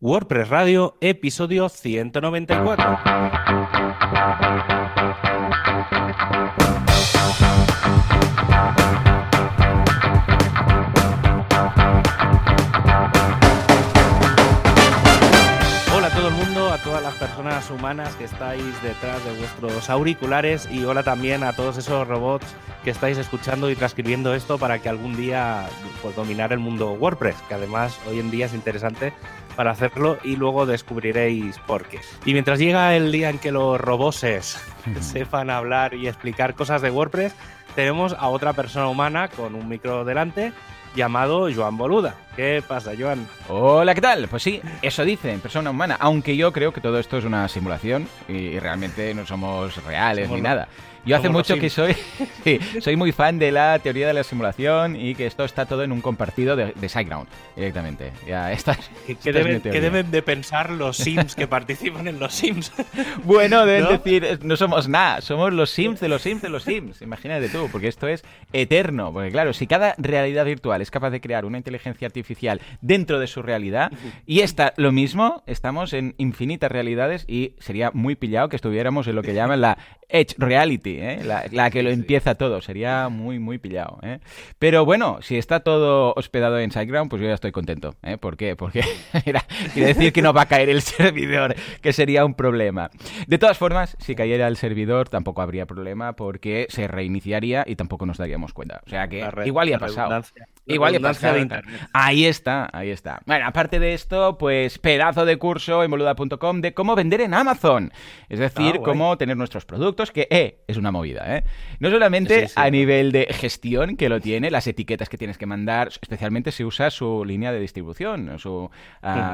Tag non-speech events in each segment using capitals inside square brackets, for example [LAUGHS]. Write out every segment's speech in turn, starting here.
WordPress Radio, episodio 194. Hola a todo el mundo, a todas las personas humanas que estáis detrás de vuestros auriculares y hola también a todos esos robots que estáis escuchando y transcribiendo esto para que algún día pues, dominar el mundo WordPress, que además hoy en día es interesante para hacerlo y luego descubriréis por qué. Y mientras llega el día en que los roboses sepan hablar y explicar cosas de WordPress, tenemos a otra persona humana con un micro delante llamado Joan Boluda. ¿Qué pasa, Joan? Hola, ¿qué tal? Pues sí, eso dicen, persona humana, aunque yo creo que todo esto es una simulación y realmente no somos reales Somos ni nada. Yo hace mucho que soy, [LAUGHS] sí, soy muy fan de la teoría de la simulación y que esto está todo en un compartido de, de SiteGround directamente. Ya, [LAUGHS] esta, es- ¿Qué, esta deben, qué de pensar los Sims que participan en los Sims? [LAUGHS] Bueno, deben ¿No? decir, no somos nada, somos los Sims de los Sims de los Sims. Imagínate tú, porque esto es eterno. Porque claro, si cada realidad virtual es capaz de crear una inteligencia artificial dentro de su realidad, y esta lo mismo, estamos en infinitas realidades y sería muy pillado que estuviéramos en lo que llaman la Edge Reality, ¿eh? la, la que lo empieza todo. Sería muy, muy pillado. ¿eh? Pero bueno, si está todo hospedado en SiteGround, pues yo ya estoy contento. ¿eh? ¿Por qué? Porque [LAUGHS] mira, quiere decir que no va a caer el [LAUGHS] servidor, que sería un problema. De todas formas, si cayera el servidor, tampoco habría problema porque se reiniciaría y tampoco nos daríamos cuenta. O sea que igual ya ha pasado. Igual ya ha pasado. Ahí está, ahí está. Bueno, aparte de esto, pues pedazo de curso en boluda.com de cómo vender en Amazon. Es decir, Ah, cómo tener nuestros productos, que eh, es una movida, ¿eh? No solamente Sí, sí, a nivel de gestión, que lo tiene, las etiquetas que tienes que mandar, especialmente si usas su línea de distribución, su,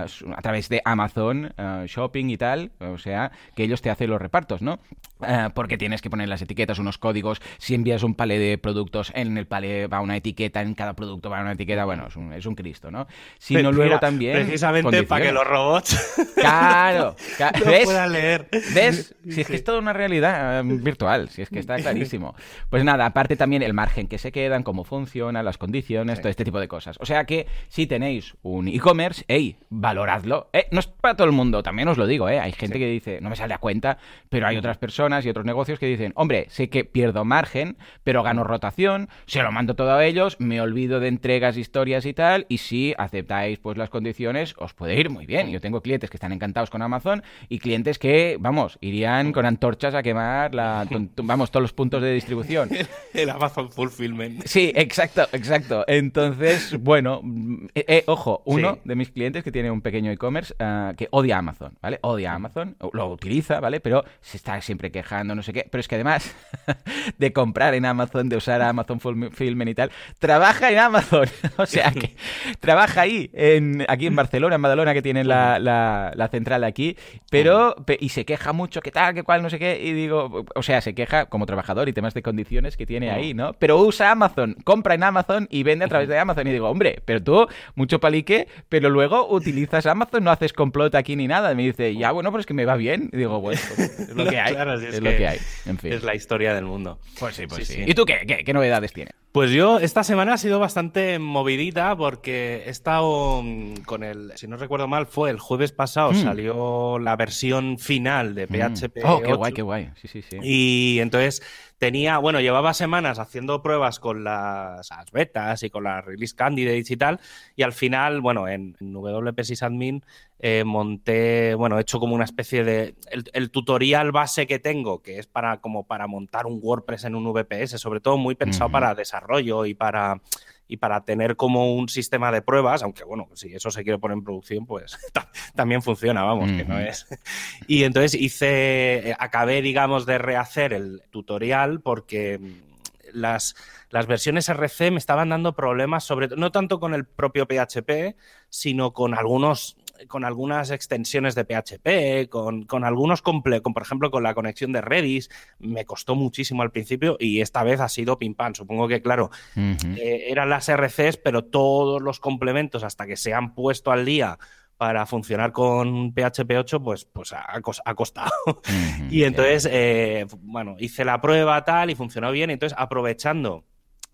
su- a través de Amazon ah, Shopping y tal, o sea, que ellos te hacen los repartos, ¿no? Ah, porque tienes que poner las etiquetas, unos códigos. Si envías un palé de productos, en el palé va una etiqueta, en cada producto va una etiqueta. Bueno, es un, es un Cristo, ¿no? Si no, Mira, luego también. Precisamente para que los robots Claro, [LAUGHS] ¿ves? puedan leer. ¿Ves? Si es que es toda una realidad virtual, si es que está clarísimo. Pues nada, aparte también el margen que se quedan, cómo funciona, las condiciones, todo este tipo de cosas. O sea que si tenéis un e-commerce, hey, valoradlo. Eh, no es para todo el mundo, también os lo digo, eh. Hay gente que dice, no me sale a cuenta, pero hay otras personas y otros negocios que dicen, hombre, sé que pierdo margen, pero gano rotación, se lo mando todo a ellos, me olvido de entregas, historias y tal, y si aceptáis pues las condiciones, os puede ir muy bien. Yo tengo clientes que están encantados con Amazon y clientes que, vamos, irían con antorchas a quemar la, vamos, todos los puntos de distribución. [LAUGHS] El Amazon Fulfillment. Sí, exacto, exacto. Entonces, bueno, eh, eh, ojo, uno Sí. de mis clientes que tiene un pequeño e-commerce ah, que odia Amazon, ¿vale? Odia Amazon, lo utiliza, ¿vale? Pero se está siempre quejando, no sé qué. Pero es que además [LAUGHS] de comprar en Amazon, de usar Amazon Fulfillment y tal, trabaja en Amazon. [LAUGHS] o sea que trabaja ahí, en, aquí en Barcelona, en Badalona, que tienen la, la- la central aquí, pero pe- y se queja mucho, que tal, que cual, no sé qué, y digo, o sea, se queja como trabajador y temas de condiciones que tiene ahí, ¿no? Pero usa Amazon, compra en Amazon y vende a través de Amazon. Y digo, hombre, pero tú, mucho palique, pero luego utilizas Amazon, no haces complot aquí ni nada. Y me dice, ya, bueno, pero es que me va bien. Y digo, bueno, pues es lo [LAUGHS] que hay. Claro, si es es lo que hay. En fin. Es la historia del mundo. Pues sí, pues Sí, sí. sí. ¿Y tú qué, qué, qué novedades tienes? Pues yo esta semana ha sido bastante movidita porque he estado mm, con el, si no recuerdo mal, fue el jueves pasado, Mm. salió la versión final de PHP. Oh, qué 8. guay, qué guay. Sí, sí, sí. Y entonces tenía, bueno, llevaba semanas haciendo pruebas con las, las betas y con las release candidates y tal, y al final, bueno, en, en WP Sysadmin eh, monté, bueno, he hecho como una especie de, el, el tutorial base que tengo, que es para como para montar un WordPress en un VPS, sobre todo muy pensado para desarrollo y para y para tener como un sistema de pruebas, aunque bueno, si eso se quiere poner en producción, pues [LAUGHS] ta- también funciona, vamos, que no es. [LAUGHS] Y entonces hice, eh, acabé, digamos, de rehacer el tutorial porque mm, las, las versiones RC me estaban dando problemas, sobre no tanto con el propio PHP, sino con algunos con algunas extensiones de PHP, con, con algunos, comple con, por ejemplo, con la conexión de Redis, me costó muchísimo al principio y esta vez ha sido pim pam. Supongo que, claro, eh, eran las RCs, pero todos los complementos hasta que se han puesto al día para funcionar con PHP 8, pues, pues ha, cos- ha costado. [LAUGHS] Y entonces, eh, bueno, hice la prueba tal y funcionó bien. Entonces, aprovechando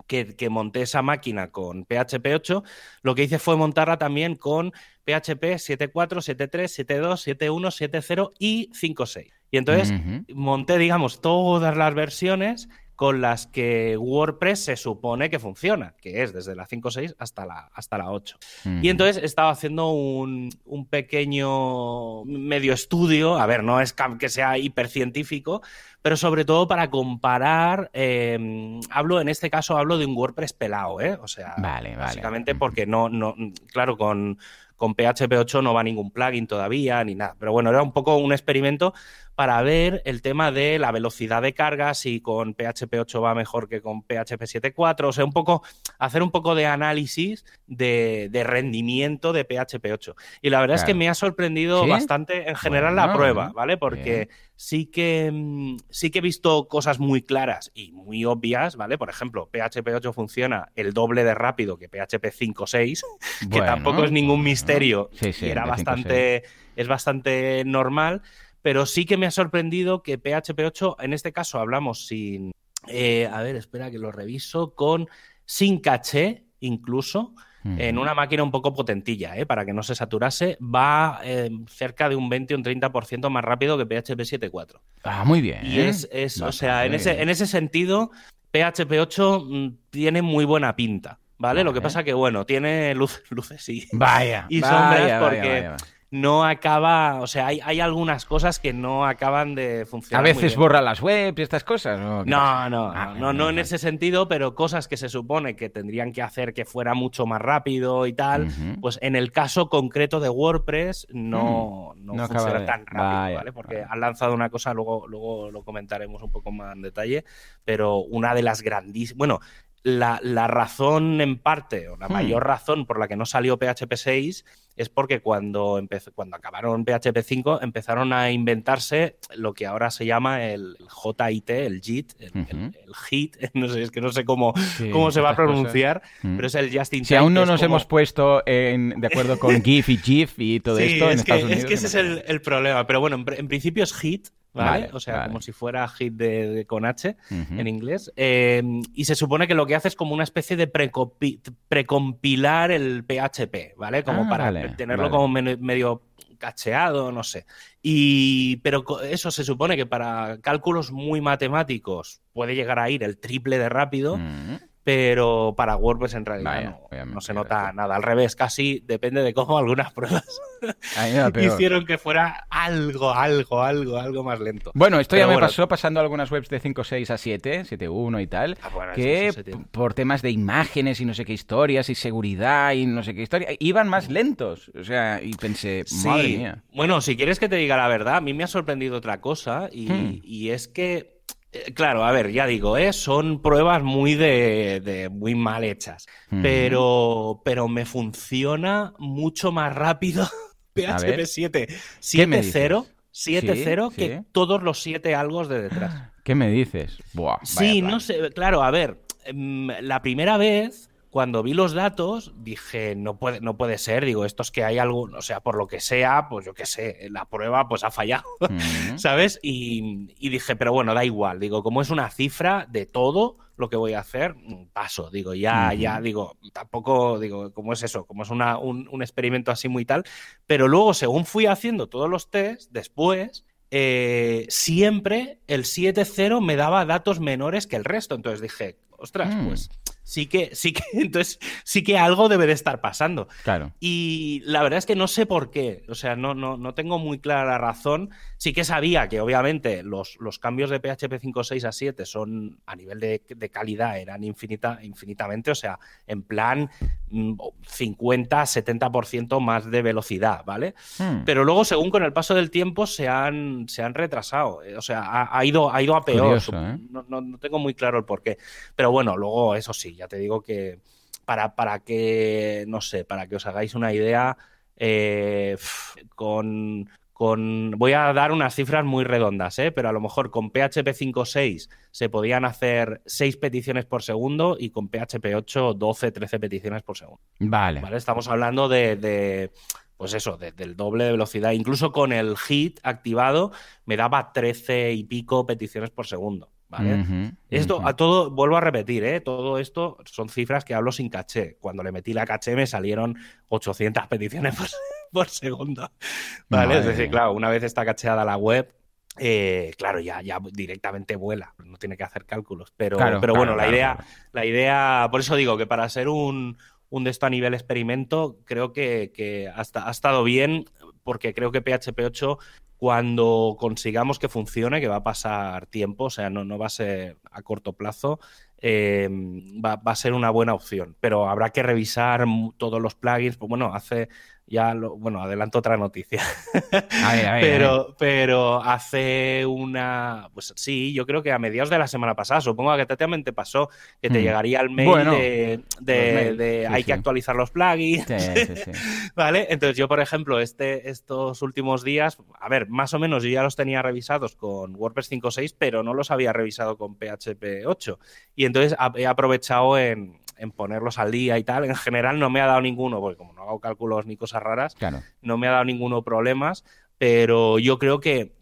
que, que monté esa máquina con PHP 8, lo que hice fue montarla también con PHP 7.4, 7.3, 7.2, 7.1, 7.0 y 5.6. Y entonces monté, digamos, todas las versiones con las que WordPress se supone que funciona, que es desde la 5.6 hasta la, hasta la 8. Y entonces estaba haciendo un, pequeño medio estudio, a ver, no es que sea hipercientífico, pero sobre todo para comparar, em, hablo en este caso, hablo de un WordPress pelado, ¿eh? O sea, básicamente porque no, no, claro, con, con PHP 8 no va ningún plugin todavía ni nada. Pero bueno, era un poco un experimento para ver el tema de la velocidad de carga, si con PHP 8 va mejor que con PHP 7.4, o sea, un poco, hacer un poco de análisis de, rendimiento de PHP 8. Y la verdad es que me ha sorprendido bastante en general la prueba, ¿vale? Porque sí que, mm, sí que he visto cosas muy claras y muy obvias, ¿vale? Por ejemplo, PHP 8 funciona el doble de rápido que PHP 5.6, [LAUGHS] que tampoco es ningún misterio, y era bastante, es bastante normal pero sí que me ha sorprendido que PHP 8, en este caso hablamos sin, eh, a ver, espera que lo reviso, con sin caché incluso, en una máquina un poco potentilla, ¿eh? para que no se saturase, va eh, cerca de un 20 o un 30% más rápido que PHP 7.4. Ah, muy bien. Y es, o sea, en ese, en ese sentido, PHP 8 mm, tiene muy buena pinta, ¿vale? Lo que pasa que, bueno, tiene [LAUGHS] luces y, vaya, y sombras porque no acaba, o sea, hay, hay, algunas cosas que no acaban de funcionar. A veces borra las webs y estas cosas. No, no, no, ah, no, no, en ese sentido, pero cosas que se supone que tendrían que hacer que fuera mucho más rápido y tal, pues en el caso concreto de WordPress no, mm, no, funciona tan rápido, ¿vale? Porque han lanzado una cosa, luego, luego lo comentaremos un poco más en detalle, pero una de las grandísimas, bueno, la, la, razón en parte, o la hmm. mayor razón por la que no salió PHP 6 es porque cuando, empezó, cuando acabaron PHP 5 empezaron a inventarse lo que ahora se llama el JIT, el JIT, el, HIT, [LAUGHS] no sé, es que no sé cómo, cómo se va a pronunciar, hmm. pero es el Just in Si aún no nos hemos puesto en, de acuerdo con [LAUGHS] GIF y GIF y todo esto en Estados Unidos. Es que ese es el, el, problema, pero bueno, en, en principio es HIT, ¿vale? o sea, como si fuera hit de, con H en inglés. Eh, y se supone que lo que hace es como una especie de precompilar el PHP, ¿vale? Como ah, para tenerlo como medio cacheado, no sé. Y, pero eso se supone que para cálculos muy matemáticos puede llegar a ir el triple de rápido pero para WordPress en realidad no, se nota nada. Al revés, casi depende de cómo [LAUGHS] algunas pruebas hicieron que fuera algo, algo, algo, algo más lento. Bueno, esto ya me pasó pasando algunas webs de 5.6 a 7, 7.1 y tal, ah, que por temas de imágenes y no sé qué historias y seguridad y no sé qué historia, iban más lentos. O sea, y pensé, madre mía. Bueno, si quieres que te diga la verdad, a mí me ha sorprendido otra cosa y, hmm. y es que eh, claro, a ver, ya digo, ¿eh? son pruebas muy de, muy mal hechas, pero, pero me funciona mucho más rápido PHP 7 7.0 7.0 que todos los 7 algos de detrás. ¿Qué me dices? Buah, sí, no sé, claro, a ver, em, la primera vez cuando vi los datos, dije, no puede, no puede ser, digo, esto es que hay algo, o sea, por lo que sea, pues yo qué sé, la prueba pues ha fallado, [LAUGHS] ¿sabes? Y, dije, pero bueno, da igual, digo, como es una cifra de todo lo que voy a hacer, mm, paso, digo, ya, ya, digo, tampoco, digo, como es eso, como es una, un, experimento así muy tal, pero luego, según fui haciendo todos los tests, después, eh, siempre el 7.0 me daba datos menores que el resto, entonces dije, ostras, mm. pues sí que, sí que, [LAUGHS] entonces, sí que algo debe de estar pasando. Claro. Y la verdad es que no sé por qué, o sea, no, no, no tengo muy clara la razón. Sí que sabía que obviamente los, los cambios de PHP 5.6 a 7 son, a nivel de, calidad, eran infinita, infinitamente, o sea, en plan 50, mm, 70% más de velocidad, ¿vale? Hmm. Pero luego, según con el paso del tiempo, se han, se han retrasado, eh, o sea, ha, ido, ha ido a peor. ¿eh? no, no tengo muy claro el por qué. Pero bueno, luego, eso sí, ya te digo que para, para que, no sé, para que os hagáis una idea, eh, con, con, voy a dar unas cifras muy redondas, ¿eh? pero a lo mejor con PHP 5.6 se podían hacer 6 peticiones por segundo y con PHP 8 12, 13 peticiones por segundo. Vale. ¿Vale? Estamos hablando de, pues eso, del doble de velocidad. Incluso con el hit activado me daba 13 y pico peticiones por segundo. ¿Vale? esto, a todo, vuelvo a repetir, ¿eh? todo esto son cifras que hablo sin caché. Cuando le metí la caché me salieron 800 peticiones [LAUGHS] por segundo. ¿Vale? es decir, claro, una vez está cacheada la web, eh, claro, ya, ya directamente vuela, no tiene que hacer cálculos. Pero, pero bueno, la idea, la idea, por eso digo que para ser un, un de esto a nivel experimento, creo que, que ha, ha, estado bien, porque creo que PHP 8, cuando consigamos que funcione, que va a pasar tiempo, o sea, no, no va a ser a corto plazo, eh, va, va, a ser una buena opción. Pero habrá que revisar todos los plugins. Pues bueno, hace, ya lo, bueno, adelanto otra noticia. A ver, a ver, pero, a ver. pero hace una, pues sí, yo creo que a mediados de la semana pasada, supongo que te pasó, que te mm. llegaría el mail bueno, de, de, mail. de sí, hay sí. que actualizar los plugins. Sí, [LAUGHS] ¿Vale? Entonces yo, por ejemplo, este, estos últimos días, a ver, más o menos yo ya los tenía revisados con WordPress 5.6, pero no los había revisado con PHP 8. Y entonces he aprovechado en, en ponerlos al día y tal. En general no me ha dado ninguno, porque como no hago cálculos ni cosas raras, claro. no me ha dado ninguno problemas, pero yo creo que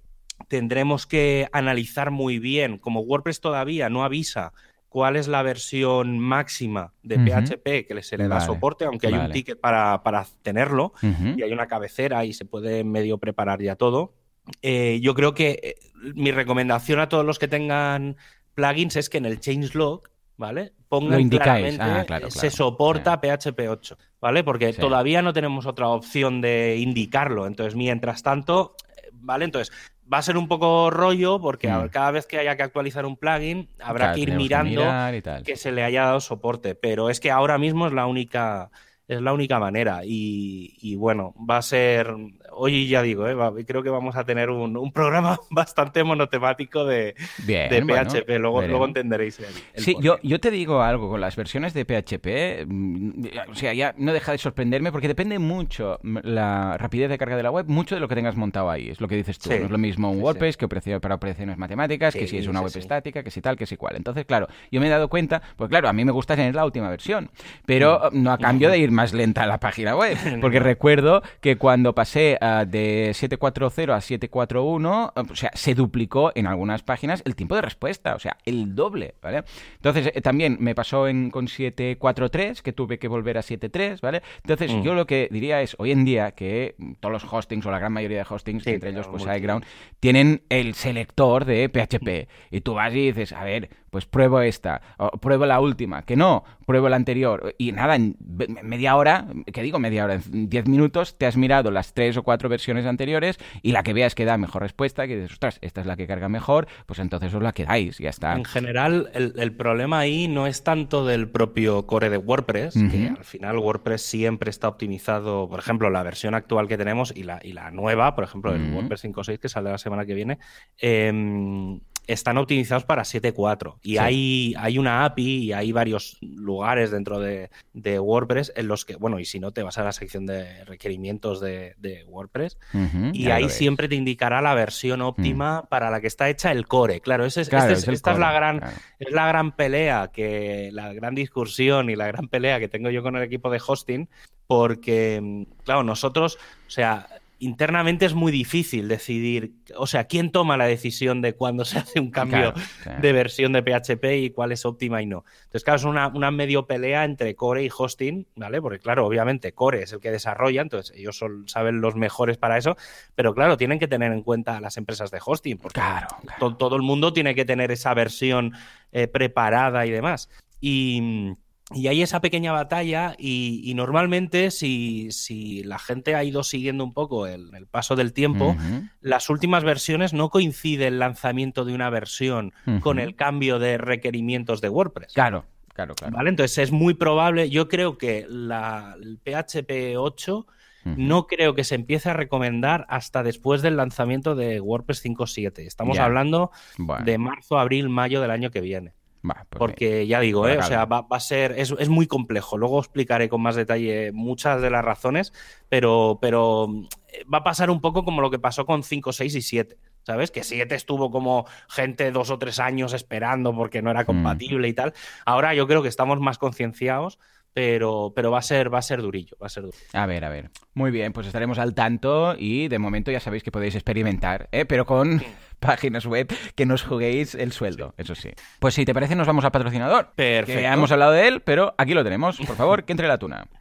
tendremos que analizar muy bien, como WordPress todavía no avisa cuál es la versión máxima de uh -huh. PHP que se le da vale. soporte, aunque hay vale. un ticket para, para tenerlo uh -huh. y hay una cabecera y se puede medio preparar ya todo. Eh, yo creo que eh, mi recomendación a todos los que tengan plugins es que en el changelog ¿vale? Pongan claramente ah, claro, claro. se soporta. PHP 8, ¿vale? Porque sí. todavía no tenemos otra opción de indicarlo. Entonces, mientras tanto, ¿vale? Entonces, va a ser un poco rollo porque mm. cada vez que haya que actualizar un plugin habrá claro, que ir mirando que, que, se le haya dado soporte. Pero es que ahora mismo es la única es la única manera. Y, y, bueno, va a ser. Hoy ya digo, ¿eh? creo que vamos a tener un, un programa [LAUGHS] bastante monotemático de, Bien, de PHP. Luego, luego, entenderéis. El, el sí, yo, yo, te digo algo con las versiones de PHP. Mm, o sea, ya no deja de sorprenderme porque depende mucho la rapidez de carga de la web, mucho de lo que tengas montado ahí. Es lo que dices tú. Sí. No es lo mismo un WordPress sí, que para operaciones matemáticas, que si es una web estática, que si tal, que si cual. Entonces, claro, yo me he dado cuenta, pues claro, a mí me gusta tener la última versión, pero mm. no a cambio de [LAUGHS] ir más lenta la página web. [LAUGHS] Porque recuerdo que cuando pasé uh, de 740 a 741, o sea, se duplicó en algunas páginas el tiempo de respuesta, o sea, el doble, ¿vale? Entonces, eh, también me pasó en, con 743, que tuve que volver a 73, ¿vale? Entonces, mm. yo lo que diría es, hoy en día, que todos los hostings, o la gran mayoría de hostings, sí, entre ellos, pues SiteGround, tienen el selector de PHP. Y tú vas y dices, a ver, pues pruebo esta, o pruebo la última, que no, pruebo la anterior. Y nada, en media hora, que digo media hora, en 10 minutos te has mirado las tres o cuatro versiones anteriores y la que veas que da mejor respuesta, que dices, ostras, esta es la que carga mejor, pues entonces os la quedáis, ya está. En general, el, el problema ahí no es tanto del propio core de WordPress, uh -huh. que al final WordPress siempre está optimizado, por ejemplo, la versión actual que tenemos y la, y la nueva, por ejemplo, el uh -huh. WordPress 5.6 que sale la semana que viene, eh, están optimizados para 7.4 y sí. hay, hay una API y hay varios lugares dentro de, de, WordPress en los que, bueno, y si no, te vas a la sección de requerimientos de, de WordPress uh -huh, y ahí siempre te indicará la versión óptima uh para la que está hecha el core. Claro, ese es, claro, este es, esta core, es, la gran, claro. es la gran pelea, que la gran discusión y la gran pelea que tengo yo con el equipo de hosting, porque, claro, nosotros, o sea, internamente es muy difícil decidir, o sea, quién toma la decisión de cuándo se hace un cambio claro, de versión de PHP y cuál es óptima y no. Entonces, claro, es una, una, medio pelea entre core y hosting, ¿vale? Porque, claro, obviamente core es el que desarrolla, entonces ellos son, saben los mejores para eso, pero claro, tienen que tener en cuenta las empresas de hosting, porque claro, claro. To todo el mundo tiene que tener esa versión eh, preparada y demás. Y y hay esa pequeña batalla y, y normalmente si, si, la gente ha ido siguiendo un poco el, el paso del tiempo, uh -huh. las últimas versiones no coincide el lanzamiento de una versión uh -huh. con el cambio de requerimientos de WordPress. Claro, claro, claro. ¿Vale? Entonces es muy probable, yo creo que la, el PHP 8 Uh -huh. No creo que se empiece a recomendar hasta después del lanzamiento de WordPress 5.7. Estamos yeah. hablando bueno. de marzo, abril, mayo del año que viene. Bah, pues Porque ya digo, ¿eh? o sea, va, va, a ser, es, es, muy complejo. Luego explicaré con más detalle muchas de las razones, pero, pero eh, va a pasar un poco como lo que pasó con 5, 6 y 7. ¿Sabes? Que 7 estuvo como gente dos o tres años esperando porque no era compatible mm. y tal. Ahora yo creo que estamos más concienciados pero, pero va, a ser, va a ser durillo, va a ser durillo. A ver, a ver. Muy bien, pues estaremos al tanto y de momento ya sabéis que podéis experimentar, ¿eh? pero con [LAUGHS] páginas web que nos juguéis el sueldo, sí. eso sí. Pues si te parece nos vamos al patrocinador. Perfecto. Que ya hemos hablado de él, pero aquí lo tenemos. Por favor, que entre la tuna. [LAUGHS]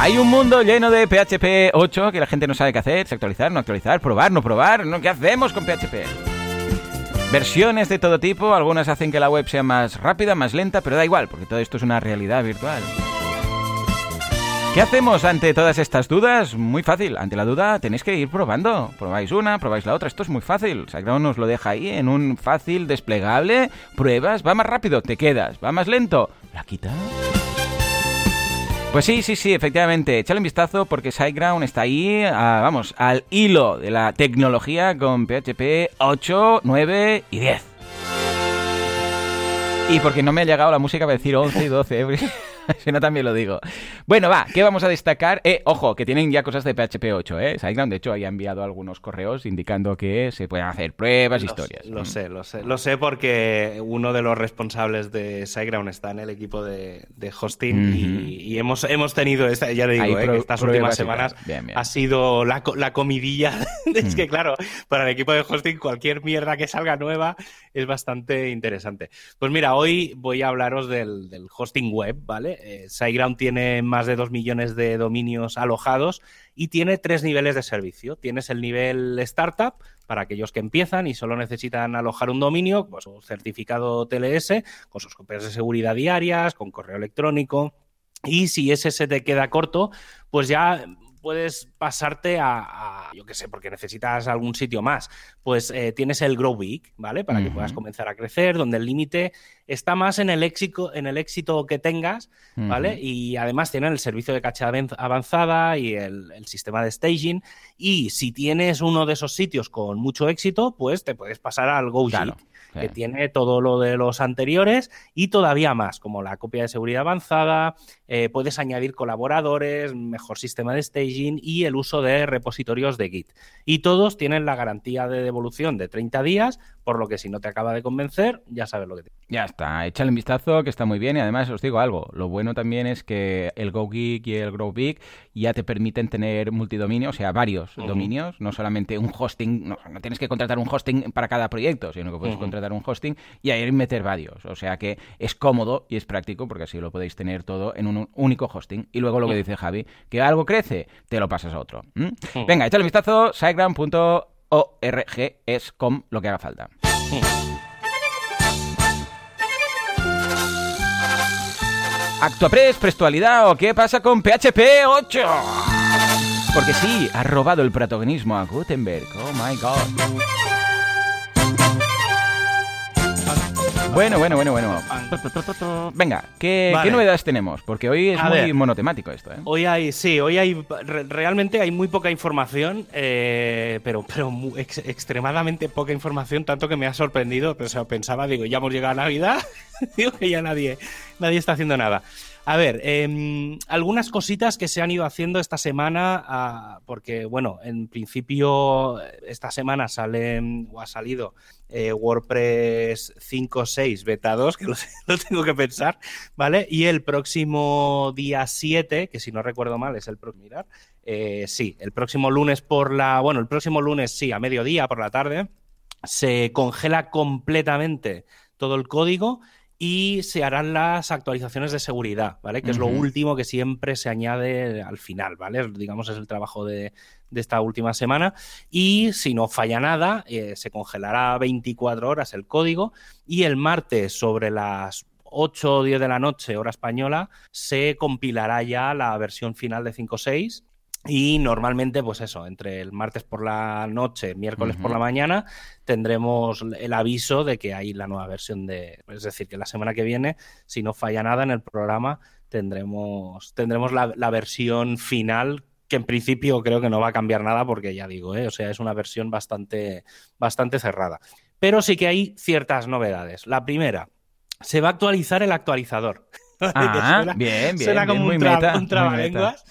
Hay un mundo lleno de PHP 8 que la gente no sabe qué hacer, actualizar, no actualizar, probar, no probar, ¿no? ¿qué hacemos con PHP? Versiones de todo tipo, algunas hacen que la web sea más rápida, más lenta, pero da igual, porque todo esto es una realidad virtual. ¿Qué hacemos ante todas estas dudas? Muy fácil. Ante la duda tenéis que ir probando. Probáis una, probáis la otra. Esto es muy fácil. SiteGround nos lo deja ahí en un fácil desplegable. Pruebas. Va más rápido, te quedas. Va más lento, la quitas. Pues sí, sí, sí, efectivamente. Échale un vistazo porque SiteGround está ahí, vamos, al hilo de la tecnología con PHP 8, 9 y 10. Y porque no me ha llegado la música para decir 11 y 12. [LAUGHS] si no también lo digo. Bueno, va, ¿qué vamos a destacar? Eh, ojo, que tienen ya cosas de PHP 8, ¿eh? SiteGround, de hecho, ha enviado algunos correos indicando que se pueden hacer pruebas, historias. Lo sé, lo sé. Lo sé porque uno de los responsables de SiteGround está en el equipo de, hosting y, hemos, hemos tenido, esta, ya digo, eh, que estas últimas semanas ha sido la, la comidilla. [LAUGHS] es que, claro, para el equipo de hosting, cualquier mierda que salga nueva es bastante interesante. Pues mira, hoy voy a hablaros del, del hosting web, ¿vale? Eh, SiteGround tiene más de 2 millones de dominios alojados y tiene tres niveles de servicio. Tienes el nivel startup para aquellos que empiezan y solo necesitan alojar un dominio, pues un certificado TLS, con sus copias de seguridad diarias, con correo electrónico. Y si ese se te queda corto, pues ya puedes pasarte a, yo qué sé, porque necesitas algún sitio más, pues eh, tienes el Grow Big, ¿vale? Para que puedas comenzar a crecer, donde el límite está más en el éxito, en el éxito que tengas, ¿vale? Y además tienen el servicio de caché avanzada y el, sistema de staging. Y si tienes uno de esos sitios con mucho éxito, pues te puedes pasar al Go que tiene todo lo de los anteriores y todavía más, como la copia de seguridad avanzada, eh, puedes añadir colaboradores, mejor sistema de staging y el uso de repositorios de Git. Y todos tienen la garantía de devolución de 30 días, por lo que si no te acaba de convencer, ya sabes lo que te... Ya está, échale un vistazo que está muy bien. Y además os digo algo, lo bueno también es que el GoGeek y el GrowBig ya te permiten tener multidominio, o sea, varios dominios, no solamente un hosting, no, tienes que contratar un hosting para cada proyecto, sino que puedes contratar un hosting y ahí meter varios, o sea que es cómodo y es práctico porque así lo podéis tener todo en un único hosting. Y luego lo que dice Javi, que algo crece, te lo pasas a otro. Venga, échale un vistazo, siteground.org es com lo que haga falta. ¿Actuapress, Prestualidad o qué pasa con PHP 8? Porque sí, ha robado el protagonismo a Gutenberg. Oh my god. Bueno, bueno, bueno, bueno. Venga, ¿qué, novedades tenemos? Porque hoy es muy monotemático esto. ¿eh? Hoy hay, sí, hoy hay, realmente hay muy poca información, eh, pero, pero extremadamente poca información, tanto que me ha sorprendido. Pero, pensaba, digo, ya hemos llegado a Navidad, [LAUGHS] digo que ya nadie, nadie está haciendo nada. A ver, em, algunas cositas que se han ido haciendo esta semana, ah, porque, bueno, en principio esta semana sale o ha salido eh, WordPress 5.6 beta 2, que [LAUGHS] lo, tengo que pensar, ¿vale? Y el próximo día 7, que si no recuerdo mal es el próximo, mirar, eh, sí, el próximo lunes por la, bueno, el próximo lunes sí, a mediodía por la tarde, se congela completamente todo el código y se harán las actualizaciones de seguridad, ¿vale? Que es lo último que siempre se añade al final, ¿vale? Digamos, es el trabajo de, esta última semana. Y si no falla nada, eh, se congelará 24 horas el código y el martes sobre las 8 o 10 de la noche, hora española, se compilará ya la versión final de 5.6 y normalmente, pues eso, entre el martes por la noche, miércoles por la mañana, tendremos el aviso de que hay la nueva versión de. Es decir, que la semana que viene, si no falla nada en el programa, tendremos, tendremos la, versión final que en principio creo que no va a cambiar nada porque ya digo, ¿eh? o sea, es una versión bastante, bastante cerrada. Pero sí que hay ciertas novedades. La primera, se va a actualizar el actualizador. Ah, bien, bien. Suena como un, trabalenguas.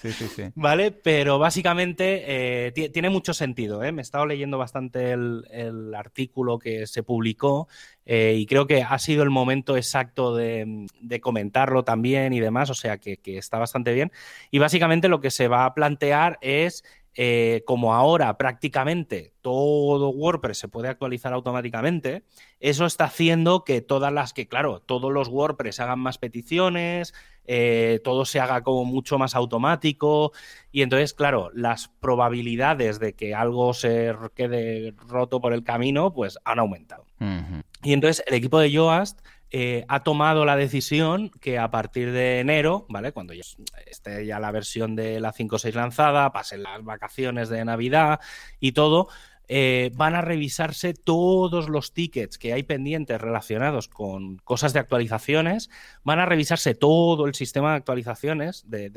¿Vale? Pero básicamente eh, tiene mucho sentido. ¿eh? Me he estado leyendo bastante el, artículo que se publicó eh, y creo que ha sido el momento exacto de, comentarlo también y demás. O sea que, que, está bastante bien. Y básicamente lo que se va a plantear es eh, como ahora prácticamente todo WordPress se puede actualizar automáticamente, eso está haciendo que todas las que, claro, todos los WordPress hagan más peticiones, eh, todo se haga como mucho más automático y entonces, claro, las probabilidades de que algo se quede roto por el camino, pues han aumentado. Y entonces el equipo de Yoast eh, ha tomado la decisión que a partir de enero, ¿vale? Cuando ya esté ya la versión de la 5.6 lanzada, pasen las vacaciones de Navidad y todo, eh, van a revisarse todos los tickets que hay pendientes relacionados con cosas de actualizaciones, van a revisarse todo el sistema de actualizaciones de,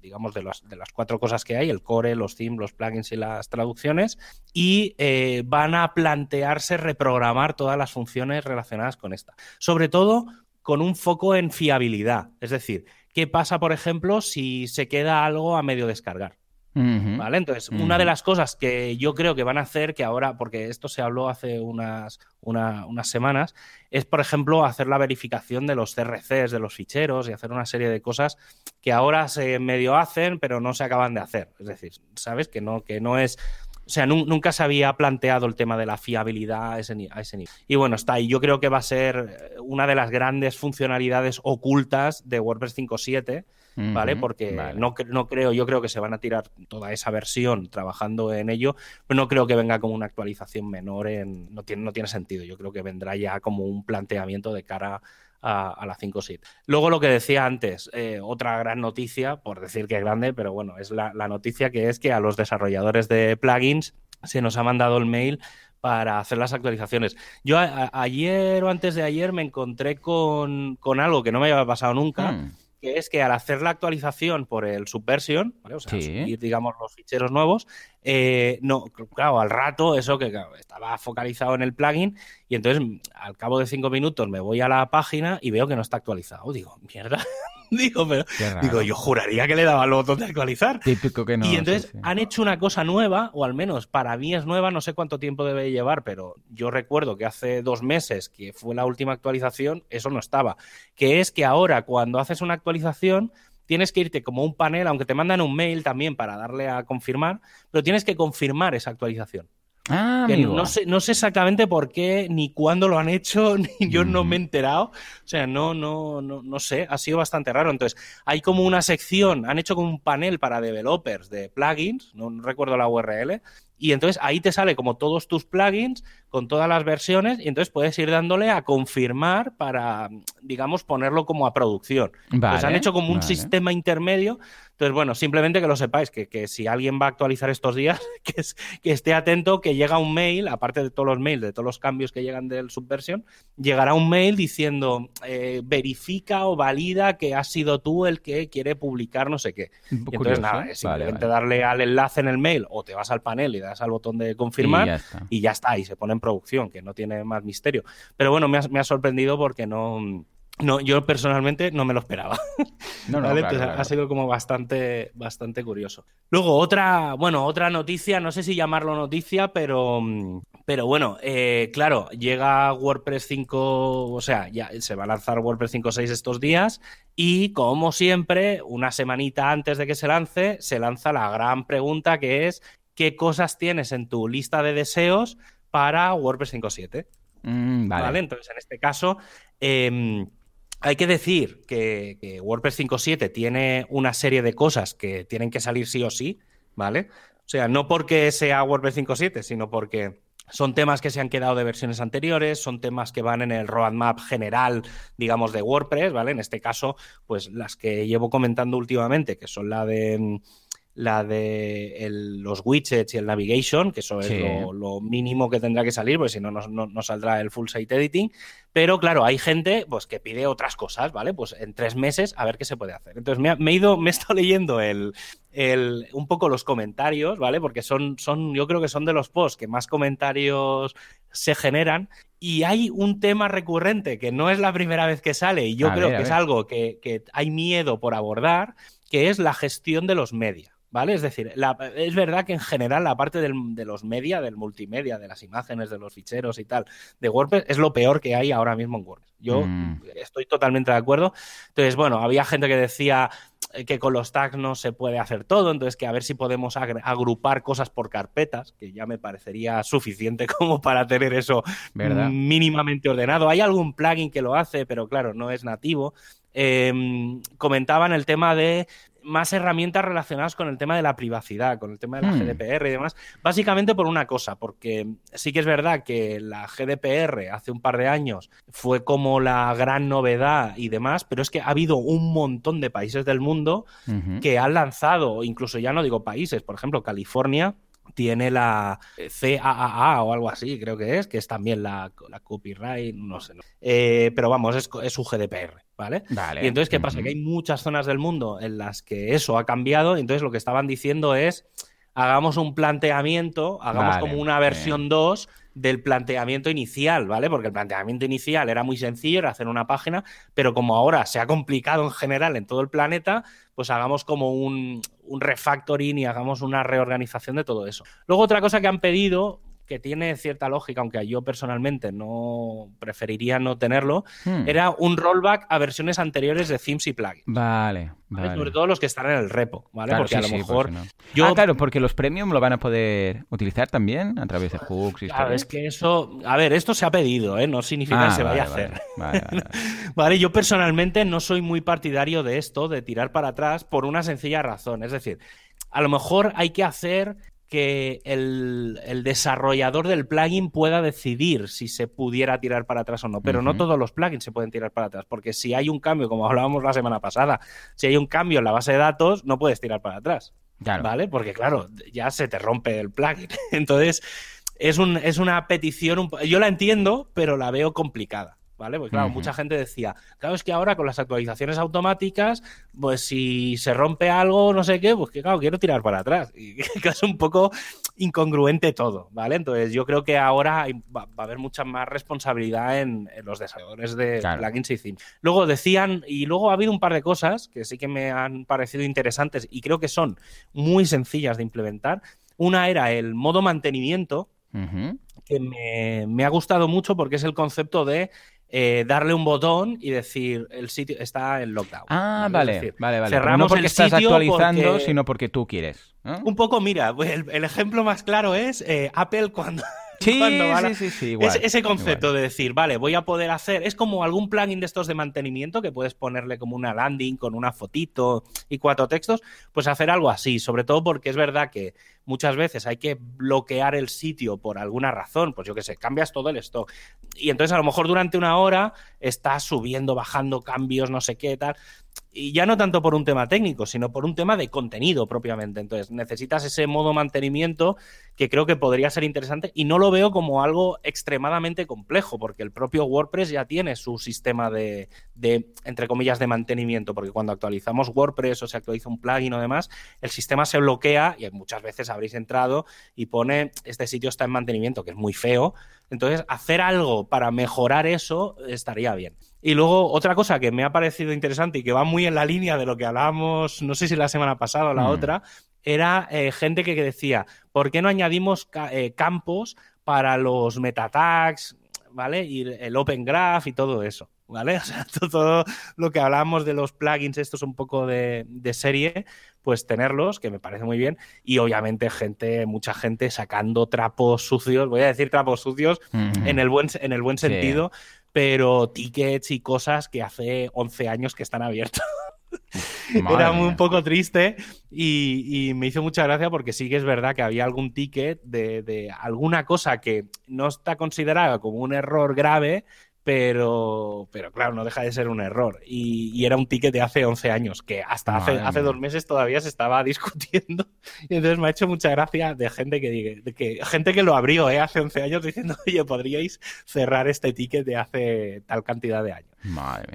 digamos, de, las cuatro cosas que hay, el core, los themes, los plugins y las traducciones, y eh, van a plantearse reprogramar todas las funciones relacionadas con esta. Sobre todo con un foco en fiabilidad, es decir, ¿qué pasa, por ejemplo, si se queda algo a medio descargar? ¿Vale? Entonces, una de las cosas que yo creo que van a hacer, que ahora, porque esto se habló hace unas, unas semanas, es, por ejemplo, hacer la verificación de los CRCs, de los ficheros y hacer una serie de cosas que ahora se medio hacen, pero no se acaban de hacer. Es decir, ¿sabes? Que no, que no es. O sea, nunca se había planteado el tema de la fiabilidad a ese, a ese nivel. Y bueno, está ahí. Yo creo que va a ser una de las grandes funcionalidades ocultas de WordPress 5.7 ¿vale? Porque No, no, creo, yo creo que se van a tirar toda esa versión trabajando en ello, pero no creo que venga como una actualización menor en. No tiene, no tiene sentido. Yo creo que vendrá ya como un planteamiento de cara a, la 5.7. Luego lo que decía antes, eh, otra gran noticia, por decir que es grande, pero bueno, es la, noticia que es que a los desarrolladores de plugins se nos ha mandado el mail para hacer las actualizaciones. Yo ayer o antes de ayer me encontré con, algo que no me había pasado nunca. Hmm que es que al hacer la actualización por el Subversion, ¿vale? o sea, subir, digamos, los ficheros nuevos, eh, no, claro, al rato, eso que estaba focalizado en el plugin, y entonces al cabo de cinco minutos me voy a la página y veo que no está actualizado. Digo, mierda, [LAUGHS] digo, pero digo, yo juraría que le daba el botón de actualizar. Típico que no. Y entonces han hecho una cosa nueva, o al menos para mí es nueva, no sé cuánto tiempo debe llevar, pero yo recuerdo que hace dos meses, que fue la última actualización, eso no estaba. Que es que ahora, cuando haces una actualización, tienes que irte como un panel, aunque te mandan un mail también para darle a confirmar, pero tienes que confirmar esa actualización. Ah, no, sé, no sé exactamente por qué ni cuándo lo han hecho, [LAUGHS] ni yo no me he enterado. O sea, no, no, no, no sé, ha sido bastante raro. Entonces, hay como una sección, han hecho como un panel para developers de plugins, no recuerdo la URL, y entonces ahí te sale como todos tus plugins con todas las versiones y entonces puedes ir dándole a confirmar para, digamos, ponerlo como a producción. pues han hecho como un sistema intermedio entonces, bueno, simplemente que lo sepáis, que, si alguien va a actualizar estos días, [LAUGHS] que, que esté atento que llega un mail, aparte de todos los mails, de todos los cambios que llegan del subversión, llegará un mail diciendo eh, verifica o valida que has sido tú el que quiere publicar no sé qué. entonces, nada, es simplemente darle al enlace en el mail o te vas al panel y das al botón de confirmar y ya está, y, se pone en producción, que no tiene más misterio. Pero bueno, me me ha sorprendido porque no no, yo personalmente no me lo esperaba. [LAUGHS] No, no, ha sido como bastante, bastante curioso. Luego, otra, bueno, otra noticia, no sé si llamarlo noticia, pero, pero bueno, eh, claro, llega WordPress 5, o sea, ya se va a lanzar WordPress 5.6 estos días y como siempre, una semanita antes de que se lance, se lanza la gran pregunta que es ¿qué cosas tienes en tu lista de deseos para WordPress 5.7? Mm, vale. Entonces, en este caso... Em, hay que decir que, WordPress 5.7 tiene una serie de cosas que tienen que salir sí o sí, ¿vale? O sea, no porque sea WordPress 5.7, sino porque son temas que se han quedado de versiones anteriores, son temas que van en el roadmap general, digamos, de WordPress, ¿vale? En este caso, pues las que llevo comentando últimamente, que son la de la de los widgets y el navigation, que eso es lo, mínimo que tendrá que salir, porque si no, no, saldrá el full site editing. Pero claro, hay gente pues, que pide otras cosas, ¿vale? Pues en tres meses a ver qué se puede hacer. Entonces me, he ido, me he estado [LAUGHS] leyendo el, el, un poco los comentarios, ¿vale? Porque son, son, yo creo que son de los posts que más comentarios se generan. Y hay un tema recurrente que no es la primera vez que sale, y yo creo que es algo que, que hay miedo por abordar, que es la gestión de los medios. ¿Vale? Es decir, es verdad que en general la parte de los media, del multimedia, de las imágenes, de los ficheros y tal, de WordPress, es lo peor que hay ahora mismo en WordPress. Yo mm. estoy totalmente de acuerdo. Entonces, bueno, había gente que decía, que con los tags no se puede hacer todo, entonces que a ver si podemos agrupar cosas por carpetas, que ya me parecería suficiente [LAUGHS] como para tener eso mínimamente ordenado. Hay algún plugin que lo hace, pero claro, no es nativo. Em, comentaban el tema de más herramientas relacionadas con el tema de la privacidad, con el tema de la hmm. GDPR y demás, básicamente por una cosa, porque sí que es verdad que la GDPR hace un par de años fue como la gran novedad y demás, pero es que ha habido un montón de países del mundo que han lanzado, incluso ya no digo países, por ejemplo, California tiene la CAAA o algo así, creo que es, que es también la, copyright, no sé. Eh, pero vamos, es, es su GDPR, ¿vale? Y entonces, ¿qué pasa? Que hay muchas zonas del mundo en las que eso ha cambiado, y entonces lo que estaban diciendo es, hagamos un planteamiento, hagamos como una versión 2 del planteamiento inicial, ¿vale? Porque el planteamiento inicial era muy sencillo, era hacer una página, pero como ahora se ha complicado en general en todo el planeta, pues hagamos como un, un refactoring y hagamos una reorganización de todo eso. Luego otra cosa que han pedido, que tiene cierta lógica, aunque yo personalmente no preferiría no tenerlo, hmm. era un rollback a versiones anteriores de themes y plugins. Vale, vale. Sobre todo los que están en el repo, ¿vale? porque a lo mejor. yo... Ah, claro, porque los premium lo van a poder utilizar también a través de hooks y Claro, es que eso. A ver, esto se ha pedido, ¿eh? No significa que ah, se vaya a hacer. [LAUGHS] Vale, yo personalmente no soy muy partidario de esto, de tirar para atrás, por una sencilla razón. Es decir, a lo mejor hay que hacer que el, desarrollador del plugin pueda decidir si se pudiera tirar para atrás o no. Pero no todos los plugins se pueden tirar para atrás, porque si hay un cambio, como hablábamos la semana pasada, si hay un cambio en la base de datos, no puedes tirar para atrás. ¿Vale? Porque claro, ya se te rompe el plugin. [LAUGHS] Entonces, es, un, es una petición, yo la entiendo, pero la veo complicada. ¿Vale? Pues claro, mucha gente decía, claro, es que ahora con las actualizaciones automáticas, pues si se rompe algo, no sé qué, pues que claro, quiero tirar para atrás. [LAUGHS] Y es un poco incongruente todo, ¿vale? Entonces yo creo que ahora va, a haber mucha más responsabilidad en, los desarrolladores de plugins y themes. Luego decían, y luego ha habido un par de cosas que sí que me han parecido interesantes y creo que son muy sencillas de implementar. Una era el modo mantenimiento, que me, me, ha gustado mucho porque es el concepto de eh, darle un botón y decir el sitio está en lockdown. Ah, vale, vale, vale. Cerramos no porque estás actualizando, sino porque tú quieres. Un poco, mira, pues el, ejemplo más claro es eh, Apple cuando [LAUGHS] Sí, sí, sí, ese concepto de decir, vale, voy a poder hacer, es como algún plugin de estos de mantenimiento que puedes ponerle como una landing con una fotito y cuatro textos, pues hacer algo así, sobre todo porque es verdad que muchas veces hay que bloquear el sitio por alguna razón, pues yo qué sé, cambias todo el stock. Y entonces a lo mejor durante una hora estás subiendo, bajando cambios, no sé qué, tal y ya no tanto por un tema técnico, sino por un tema de contenido propiamente. Entonces, necesitas ese modo mantenimiento que creo que podría ser interesante y no lo veo como algo extremadamente complejo, porque el propio WordPress ya tiene su sistema de, entre comillas, de mantenimiento, porque cuando actualizamos WordPress o se actualiza un plugin o demás, el sistema se bloquea y muchas veces habréis entrado y pone, este sitio está en mantenimiento, que es muy feo. Entonces, hacer algo para mejorar eso estaría bien. Y luego otra cosa que me ha parecido interesante y que va muy en la línea de lo que hablábamos, no sé si la semana pasada o la mm. otra, era eh, gente que, decía, ¿por qué no añadimos eh, campos para los meta tags, ¿vale? Y el Open Graph y todo eso, ¿vale? [LAUGHS] O sea, todo, lo que hablábamos de los plugins, esto es un poco de, serie, pues tenerlos, que me parece muy bien, y obviamente gente, mucha gente sacando trapos sucios, voy a decir trapos sucios en, el buen, en el buen sentido, pero tickets y cosas que hace 11 años que están abiertos. [LAUGHS] Era muy, un poco triste y, me hizo mucha gracia porque sí que es verdad que había algún ticket de, de alguna cosa que no está considerada como un error grave, pero, pero claro, no deja de ser un error. Y, era un ticket de hace 11 años, que hasta hace, hace, dos meses todavía se estaba [LAUGHS] discutiendo. Y entonces me ha hecho mucha gracia de gente que, de que gente que lo abrió ¿eh? hace 11 años diciendo, [LAUGHS] oye, podríais cerrar este ticket de hace tal cantidad de años.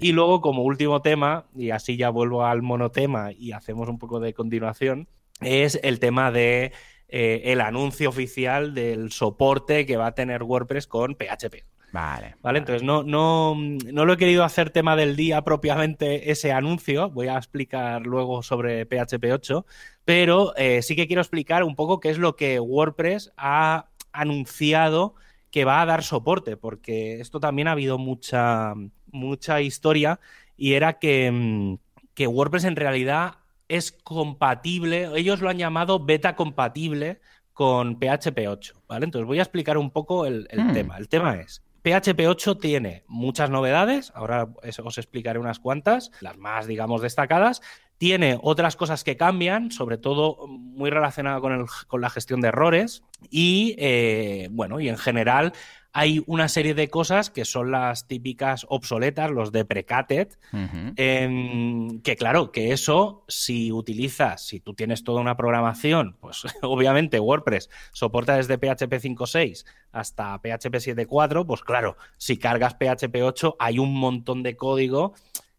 y luego, como último tema, y así ya vuelvo al monotema y hacemos un poco de continuación, es el tema de eh, el anuncio oficial del soporte que va a tener WordPress con PHP. Vale. Vale, entonces no, no, no lo he querido hacer tema del día propiamente ese anuncio. Voy a explicar luego sobre PHP 8, pero eh, sí que quiero explicar un poco qué es lo que WordPress ha anunciado que va a dar soporte, porque esto también ha habido mucha, mucha historia y era que, mm, que WordPress en realidad es compatible, ellos lo han llamado beta compatible con PHP 8, ¿vale? Entonces voy a explicar un poco el, Hmm. tema. El tema es, PHP 8 tiene muchas novedades, ahora os explicaré unas cuantas, las más, digamos, destacadas. Tiene otras cosas que cambian, sobre todo muy relacionada con, el- con la gestión de errores. Y eh, bueno, y en general hay una serie de cosas que son las típicas obsoletas, los deprecated, Ujú. Em, que claro, que eso, si utilizas, si tú tienes toda una programación, pues [LAUGHS] obviamente WordPress soporta desde PHP 5.6 hasta PHP 7.4, pues claro, si cargas PHP 8 hay un montón de código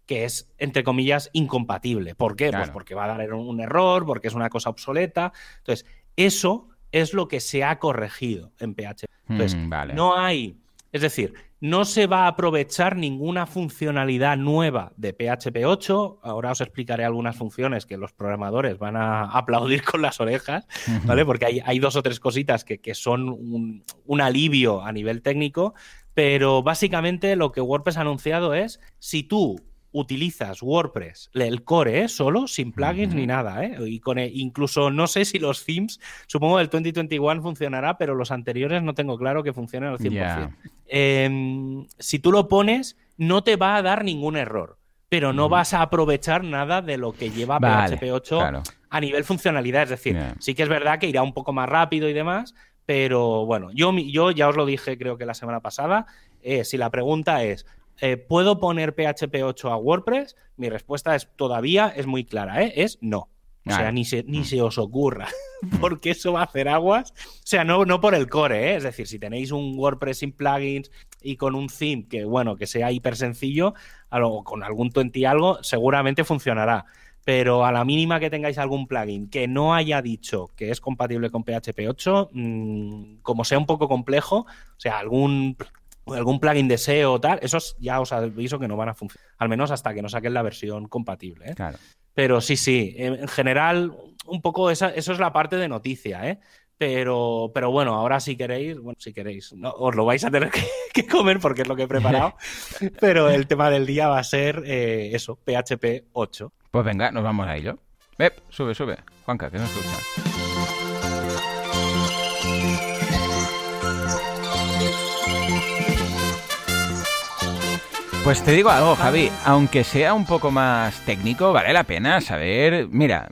que es, entre comillas, incompatible. ¿Por qué? Pues porque va a dar un error, porque es una cosa obsoleta. Entonces, eso es lo que se ha corregido en PHP. Entonces, Mm, vale. no hay, es decir, no se va a aprovechar ninguna funcionalidad nueva de PHP 8. Ahora os explicaré algunas funciones que los programadores van a [LAUGHS] aplaudir con las orejas, ¿vale? Porque hay, hay dos o tres cositas que, que son un, un alivio a nivel técnico, pero básicamente lo que WordPress ha anunciado es, si tú utilizas WordPress, el core, ¿eh? solo, sin plugins ni nada, ¿eh? Y con, incluso no sé si los themes, supongo el 2021 funcionará, pero los anteriores no tengo claro que funcionen al 100%. Ya. Eh, si tú lo pones, no te va a dar ningún error, pero no vas a aprovechar nada de lo que lleva Vale, PHP 8 claro. a nivel funcionalidad. Es decir, sí que es verdad que irá un poco más rápido y demás, pero bueno, yo, yo ya os lo dije creo que la semana pasada, eh, si la pregunta es, eh, ¿puedo poner PHP 8 a WordPress? Mi respuesta es todavía es muy clara, ¿eh? es no. O sea, Vale. ni se, ni Mm. se os ocurra, [LAUGHS] porque eso va a hacer aguas. O sea, no, no por el core, ¿eh? es decir, si tenéis un WordPress sin plugins y con un theme que, bueno, que sea hiper sencillo, o con algún 20 y algo, seguramente funcionará. Pero a la mínima que tengáis algún plugin que no haya dicho que es compatible con PHP 8, mm, como sea un poco complejo, o sea, algún, algún plugin de SEO o tal, esos ya os aviso que no van a funcionar. Al menos hasta que no saquen la versión compatible. ¿eh? Claro. Pero sí, sí, en en general, un poco esa, eso es la parte de noticia, ¿eh? Pero, pero bueno, ahora si queréis, bueno, si queréis, no, os lo vais a tener [LAUGHS] que, que comer porque es lo que he preparado. [LAUGHS] pero el tema del día va a ser eh, eso, PHP 8. Pues venga, nos vamos a ello. Ep, sube, sube. Juanca, que no escucha. Pues te digo algo, Javi, aunque sea un poco más técnico, vale la pena saber. Mira,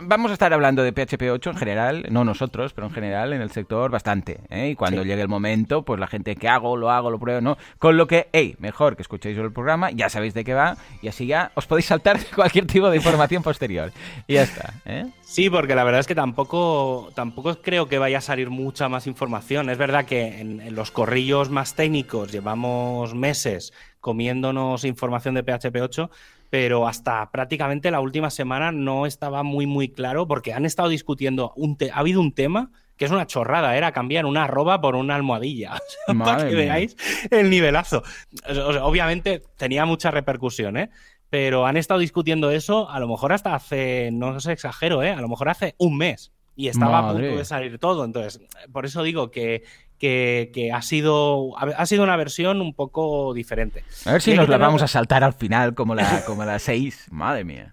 vamos a estar hablando de PHP 8 en general, no nosotros, pero en general en el sector bastante. ¿eh? Y cuando Sí. llegue el momento, pues la gente que hago, lo hago, lo pruebo, ¿no? Con lo que, hey, mejor que escuchéis el programa, ya sabéis de qué va, y así ya os podéis saltar [LAUGHS] cualquier tipo de información posterior. Y ya está, ¿eh? Sí, porque la verdad es que tampoco, tampoco creo que vaya a salir mucha más información. Es verdad que en, en los corrillos más técnicos llevamos meses comiéndonos información de PHP 8, pero hasta prácticamente la última semana no estaba muy, muy claro porque han estado discutiendo, un ha habido un tema que es una chorrada, era cambiar una arroba por una almohadilla, [LAUGHS] O sea, para que mía. veáis el nivelazo. O sea, obviamente tenía mucha repercusión, ¿eh? Pero han estado discutiendo eso a lo mejor hasta hace, no os exagero, ¿eh? A lo mejor hace un mes y estaba a punto de salir todo. Entonces, por eso digo que, que, que ha, sido, ha sido una versión un poco diferente. A ver si nos la tener- vamos a saltar al final como la, [LAUGHS] como la 6. Madre mía.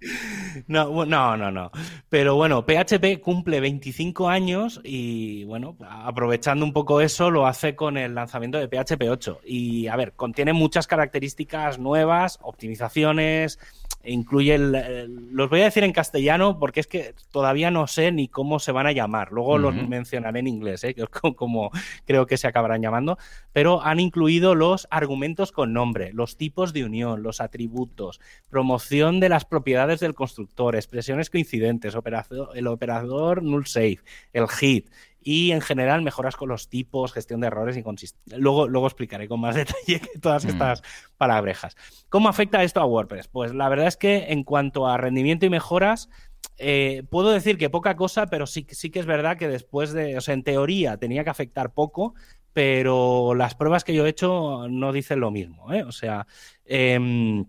No, no, no, no. Pero bueno, PHP cumple 25 años y bueno, aprovechando un poco eso, lo hace con el lanzamiento de PHP 8. Y a ver, contiene muchas características nuevas, optimizaciones, e incluye el, el- los voy a decir en castellano porque es que todavía no sé ni cómo se van a llamar. Luego los mencionaré en inglés, ¿eh? [LAUGHS] que es co- como creo que se acabarán llamando. Pero han incluido los argumentos con nombre, los tipos de unión, los atributos, promoción de las propiedades del constructor, expresiones coincidentes, el operador null safe, el hit y en general mejoras con los tipos, gestión de errores y consistencia. Luego, luego explicaré con más [LAUGHS] detalle que todas Mm. estas palabrejas. ¿Cómo afecta esto a WordPress? Pues la verdad es que en cuanto a rendimiento y mejoras, eh, puedo decir que poca cosa, pero sí, sí que es verdad que después de, o sea, en teoría tenía que afectar poco, pero las pruebas que yo he hecho no dicen lo mismo, ¿eh? O sea, em,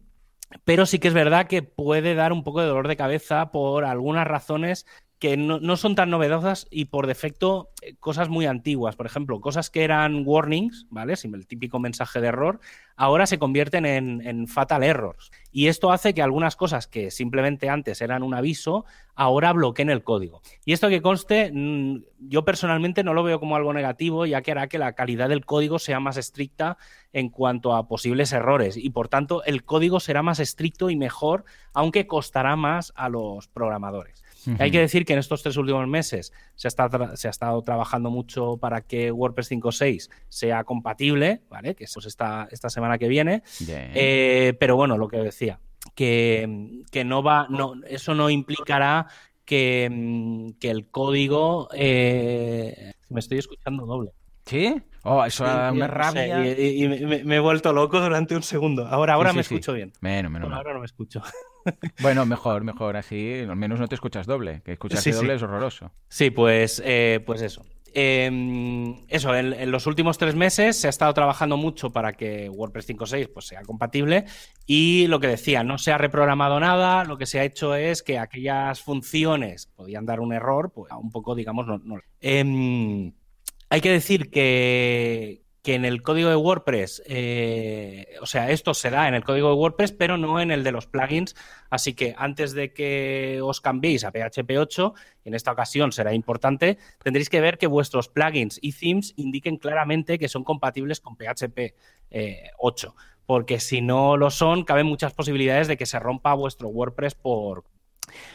pero sí que es verdad que puede dar un poco de dolor de cabeza por algunas razones que no, son tan novedosas y por defecto eh, cosas muy antiguas. Por ejemplo, cosas que eran warnings, ¿vale? El típico mensaje de error, ahora se convierten en, fatal errors. Y esto hace que algunas cosas que simplemente antes eran un aviso, ahora bloqueen el código. Y esto que conste, mm, yo personalmente no lo veo como algo negativo, ya que hará que la calidad del código sea más estricta en cuanto a posibles errores. Y por tanto, el código será más estricto y mejor, aunque costará más a los programadores. Hay que decir que en estos tres últimos meses se ha, se ha estado trabajando mucho para que WordPress 5.6 sea compatible, ¿vale? Que eso es esta, esta semana que viene. Eh, pero bueno, lo que decía, que, no va, no, eso no implicará que, que el código. Eh, me estoy escuchando doble. ¿Sí? Oh, eso da una rabia. y, me, he vuelto loco durante un segundo. Ahora, ahora me escucho bien. Menos, menos. Ahora no me escucho. [LAUGHS] Bueno, mejor, mejor. Así al menos no te escuchas doble. Que escucharse doble es horroroso. Sí, pues, eh, pues eso. Em, eso, en, los últimos tres meses se ha estado trabajando mucho para que WordPress 5.6 pues, sea compatible y lo que decía, no se ha reprogramado nada, lo que se ha hecho es que aquellas funciones podían dar un error, pues un poco, digamos, no. Em, hay que decir que, que en el código de WordPress, eh, o sea, esto se da en el código de WordPress, pero no en el de los plugins. Así que antes de que os cambiéis a PHP 8, en esta ocasión será importante, tendréis que ver que vuestros plugins y themes indiquen claramente que son compatibles con PHP 8. Eh, porque si no lo son, caben muchas posibilidades de que se rompa vuestro WordPress por...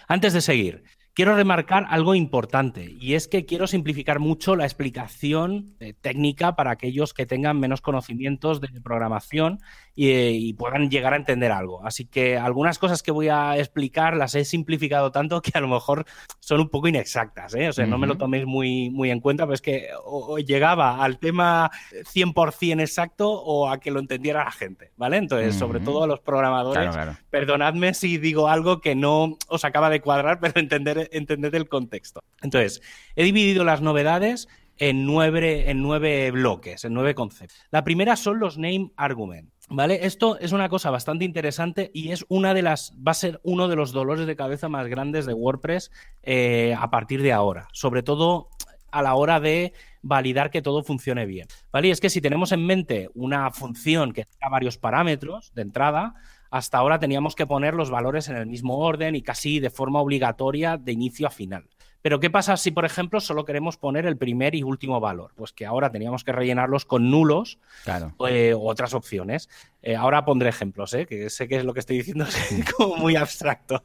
Antes de seguir, quiero remarcar algo importante y es que quiero simplificar mucho la explicación eh, técnica para aquellos que tengan menos conocimientos de programación y, puedan llegar a entender algo. Así que algunas cosas que voy a explicar las he simplificado tanto que a lo mejor son un poco inexactas. ¿eh? O sea, no me lo toméis muy, muy en cuenta, pero es que o, llegaba al tema 100% exacto o a que lo entendiera la gente, ¿vale? Entonces, sobre todo a los programadores, perdonadme si digo algo que no os acaba de cuadrar, pero entender, entender el contexto. Entonces, he dividido las novedades en nueve, en nueve bloques, en nueve conceptos. La primera son los name arguments. ¿Vale? Esto es una cosa bastante interesante y es una de las. va a ser uno de los dolores de cabeza más grandes de WordPress eh, a partir de ahora. Sobre todo a la hora de validar que todo funcione bien. ¿Vale? Y es que si tenemos en mente una función que tenga varios parámetros de entrada, hasta ahora teníamos que poner los valores en el mismo orden y casi de forma obligatoria de inicio a final. Pero ¿qué pasa si, por ejemplo, solo queremos poner el primer y último valor? Pues que ahora teníamos que rellenarlos con nulos eh, otras opciones. Eh, ahora pondré ejemplos, ¿eh? que sé que es lo que estoy diciendo [LAUGHS] es como muy abstracto.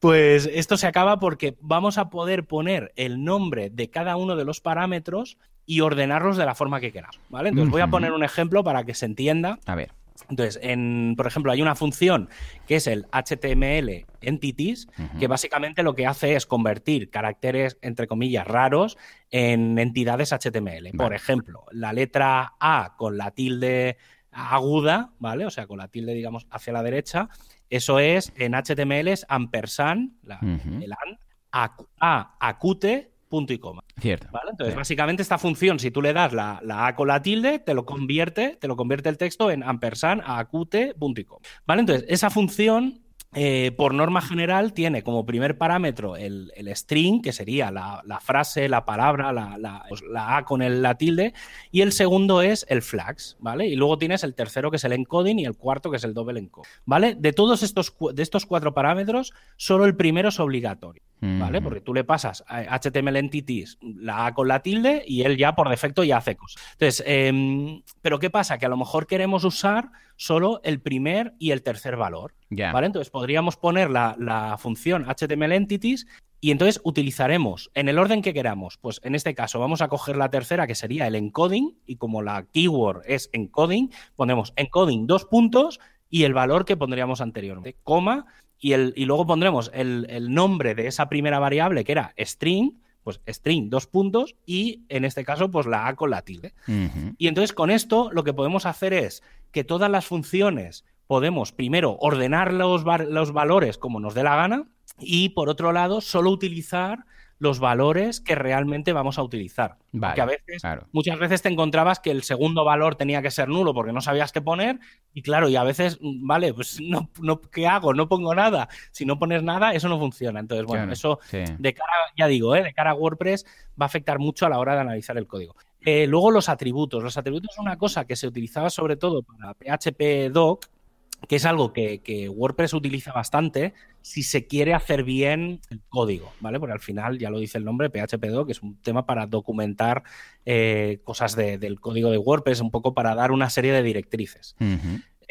Pues esto se acaba porque vamos a poder poner el nombre de cada uno de los parámetros y ordenarlos de la forma que queramos. ¿vale? Entonces voy a poner un ejemplo para que se entienda. A ver. Entonces, en, por ejemplo, hay una función que es el HTML entities, que básicamente lo que hace es convertir caracteres, entre comillas, raros en entidades HTML. Por ejemplo, la letra A con la tilde aguda, ¿vale? O sea, con la tilde, digamos, hacia la derecha. Eso es, en HTML es ampersand, el and, a, acute punto y coma. Cierto. Entonces, básicamente esta función, si tú le das la, A con la tilde, te lo convierte, te lo convierte el texto en ampersand acute punto y coma. ¿Vale? Entonces, esa función eh, por norma general, tiene como primer parámetro el, string, que sería la, frase, la palabra, la, pues, A con el, la tilde, y el segundo es el flags, ¿vale? Y luego tienes el tercero, que es el encoding, y el cuarto, que es el double encode, ¿vale? De todos estos, de estos cuatro parámetros, solo el primero es obligatorio, ¿vale? Porque tú le pasas a HTML entities la A con la tilde, y él ya por defecto ya hace cosas. Entonces, em, pero ¿qué pasa? Que a lo mejor queremos usar solo el primer y el tercer valor. ¿vale? Entonces podríamos poner la, función HTML entities y entonces utilizaremos en el orden que queramos. Pues en este caso vamos a coger la tercera que sería el encoding y como la keyword es encoding, ponemos encoding dos puntos y el valor que pondríamos anteriormente, coma, y, el, y luego pondremos el, nombre de esa primera variable que era string, pues string dos puntos y en este caso pues la A con la tilde. Y entonces con esto lo que podemos hacer es que todas las funciones podemos primero ordenar los, los valores como nos dé la gana y por otro lado solo utilizar los valores que realmente vamos a utilizar. Vale, que a veces, claro. muchas veces te encontrabas que el segundo valor tenía que ser nulo porque no sabías qué poner. Y claro, y a veces, mm, vale, pues [LAUGHS] no, no ¿qué hago? No pongo nada. Si no pones nada, eso no funciona. Entonces, bueno, Claro, eso sí. de cara, ya digo, ¿eh? de cara a WordPress va a afectar mucho a la hora de analizar el código. Eh, luego los atributos. Los atributos es una cosa que se utilizaba sobre todo para PHP Doc, que es algo que, que WordPress utiliza bastante si se quiere hacer bien el código, ¿vale? Porque al final, ya lo dice el nombre, PHP Doc es un tema para documentar eh, cosas de- del código de WordPress, un poco para dar una serie de directrices.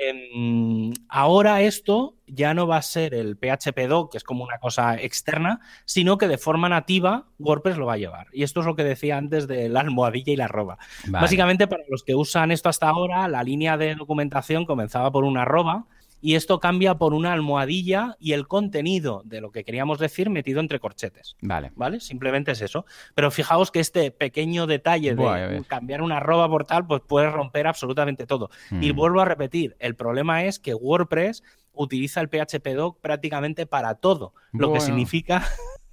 Em, ahora esto ya no va a ser el PHP doc, que es como una cosa externa, sino que de forma nativa WordPress lo va a llevar. Y esto es lo que decía antes de la almohadilla y la arroba. Vale. Básicamente, para los que usan esto hasta ahora, la línea de documentación comenzaba por una arroba y esto cambia por una almohadilla y el contenido de lo que queríamos decir metido entre corchetes. Vale. ¿Vale? Simplemente es eso. Pero fijaos que este pequeño detalle de cambiar una arroba por tal, pues puede romper absolutamente todo. Y Mm. vuelvo a repetir, el problema es que WordPress utiliza el PHP doc prácticamente para todo, lo que significa [LAUGHS]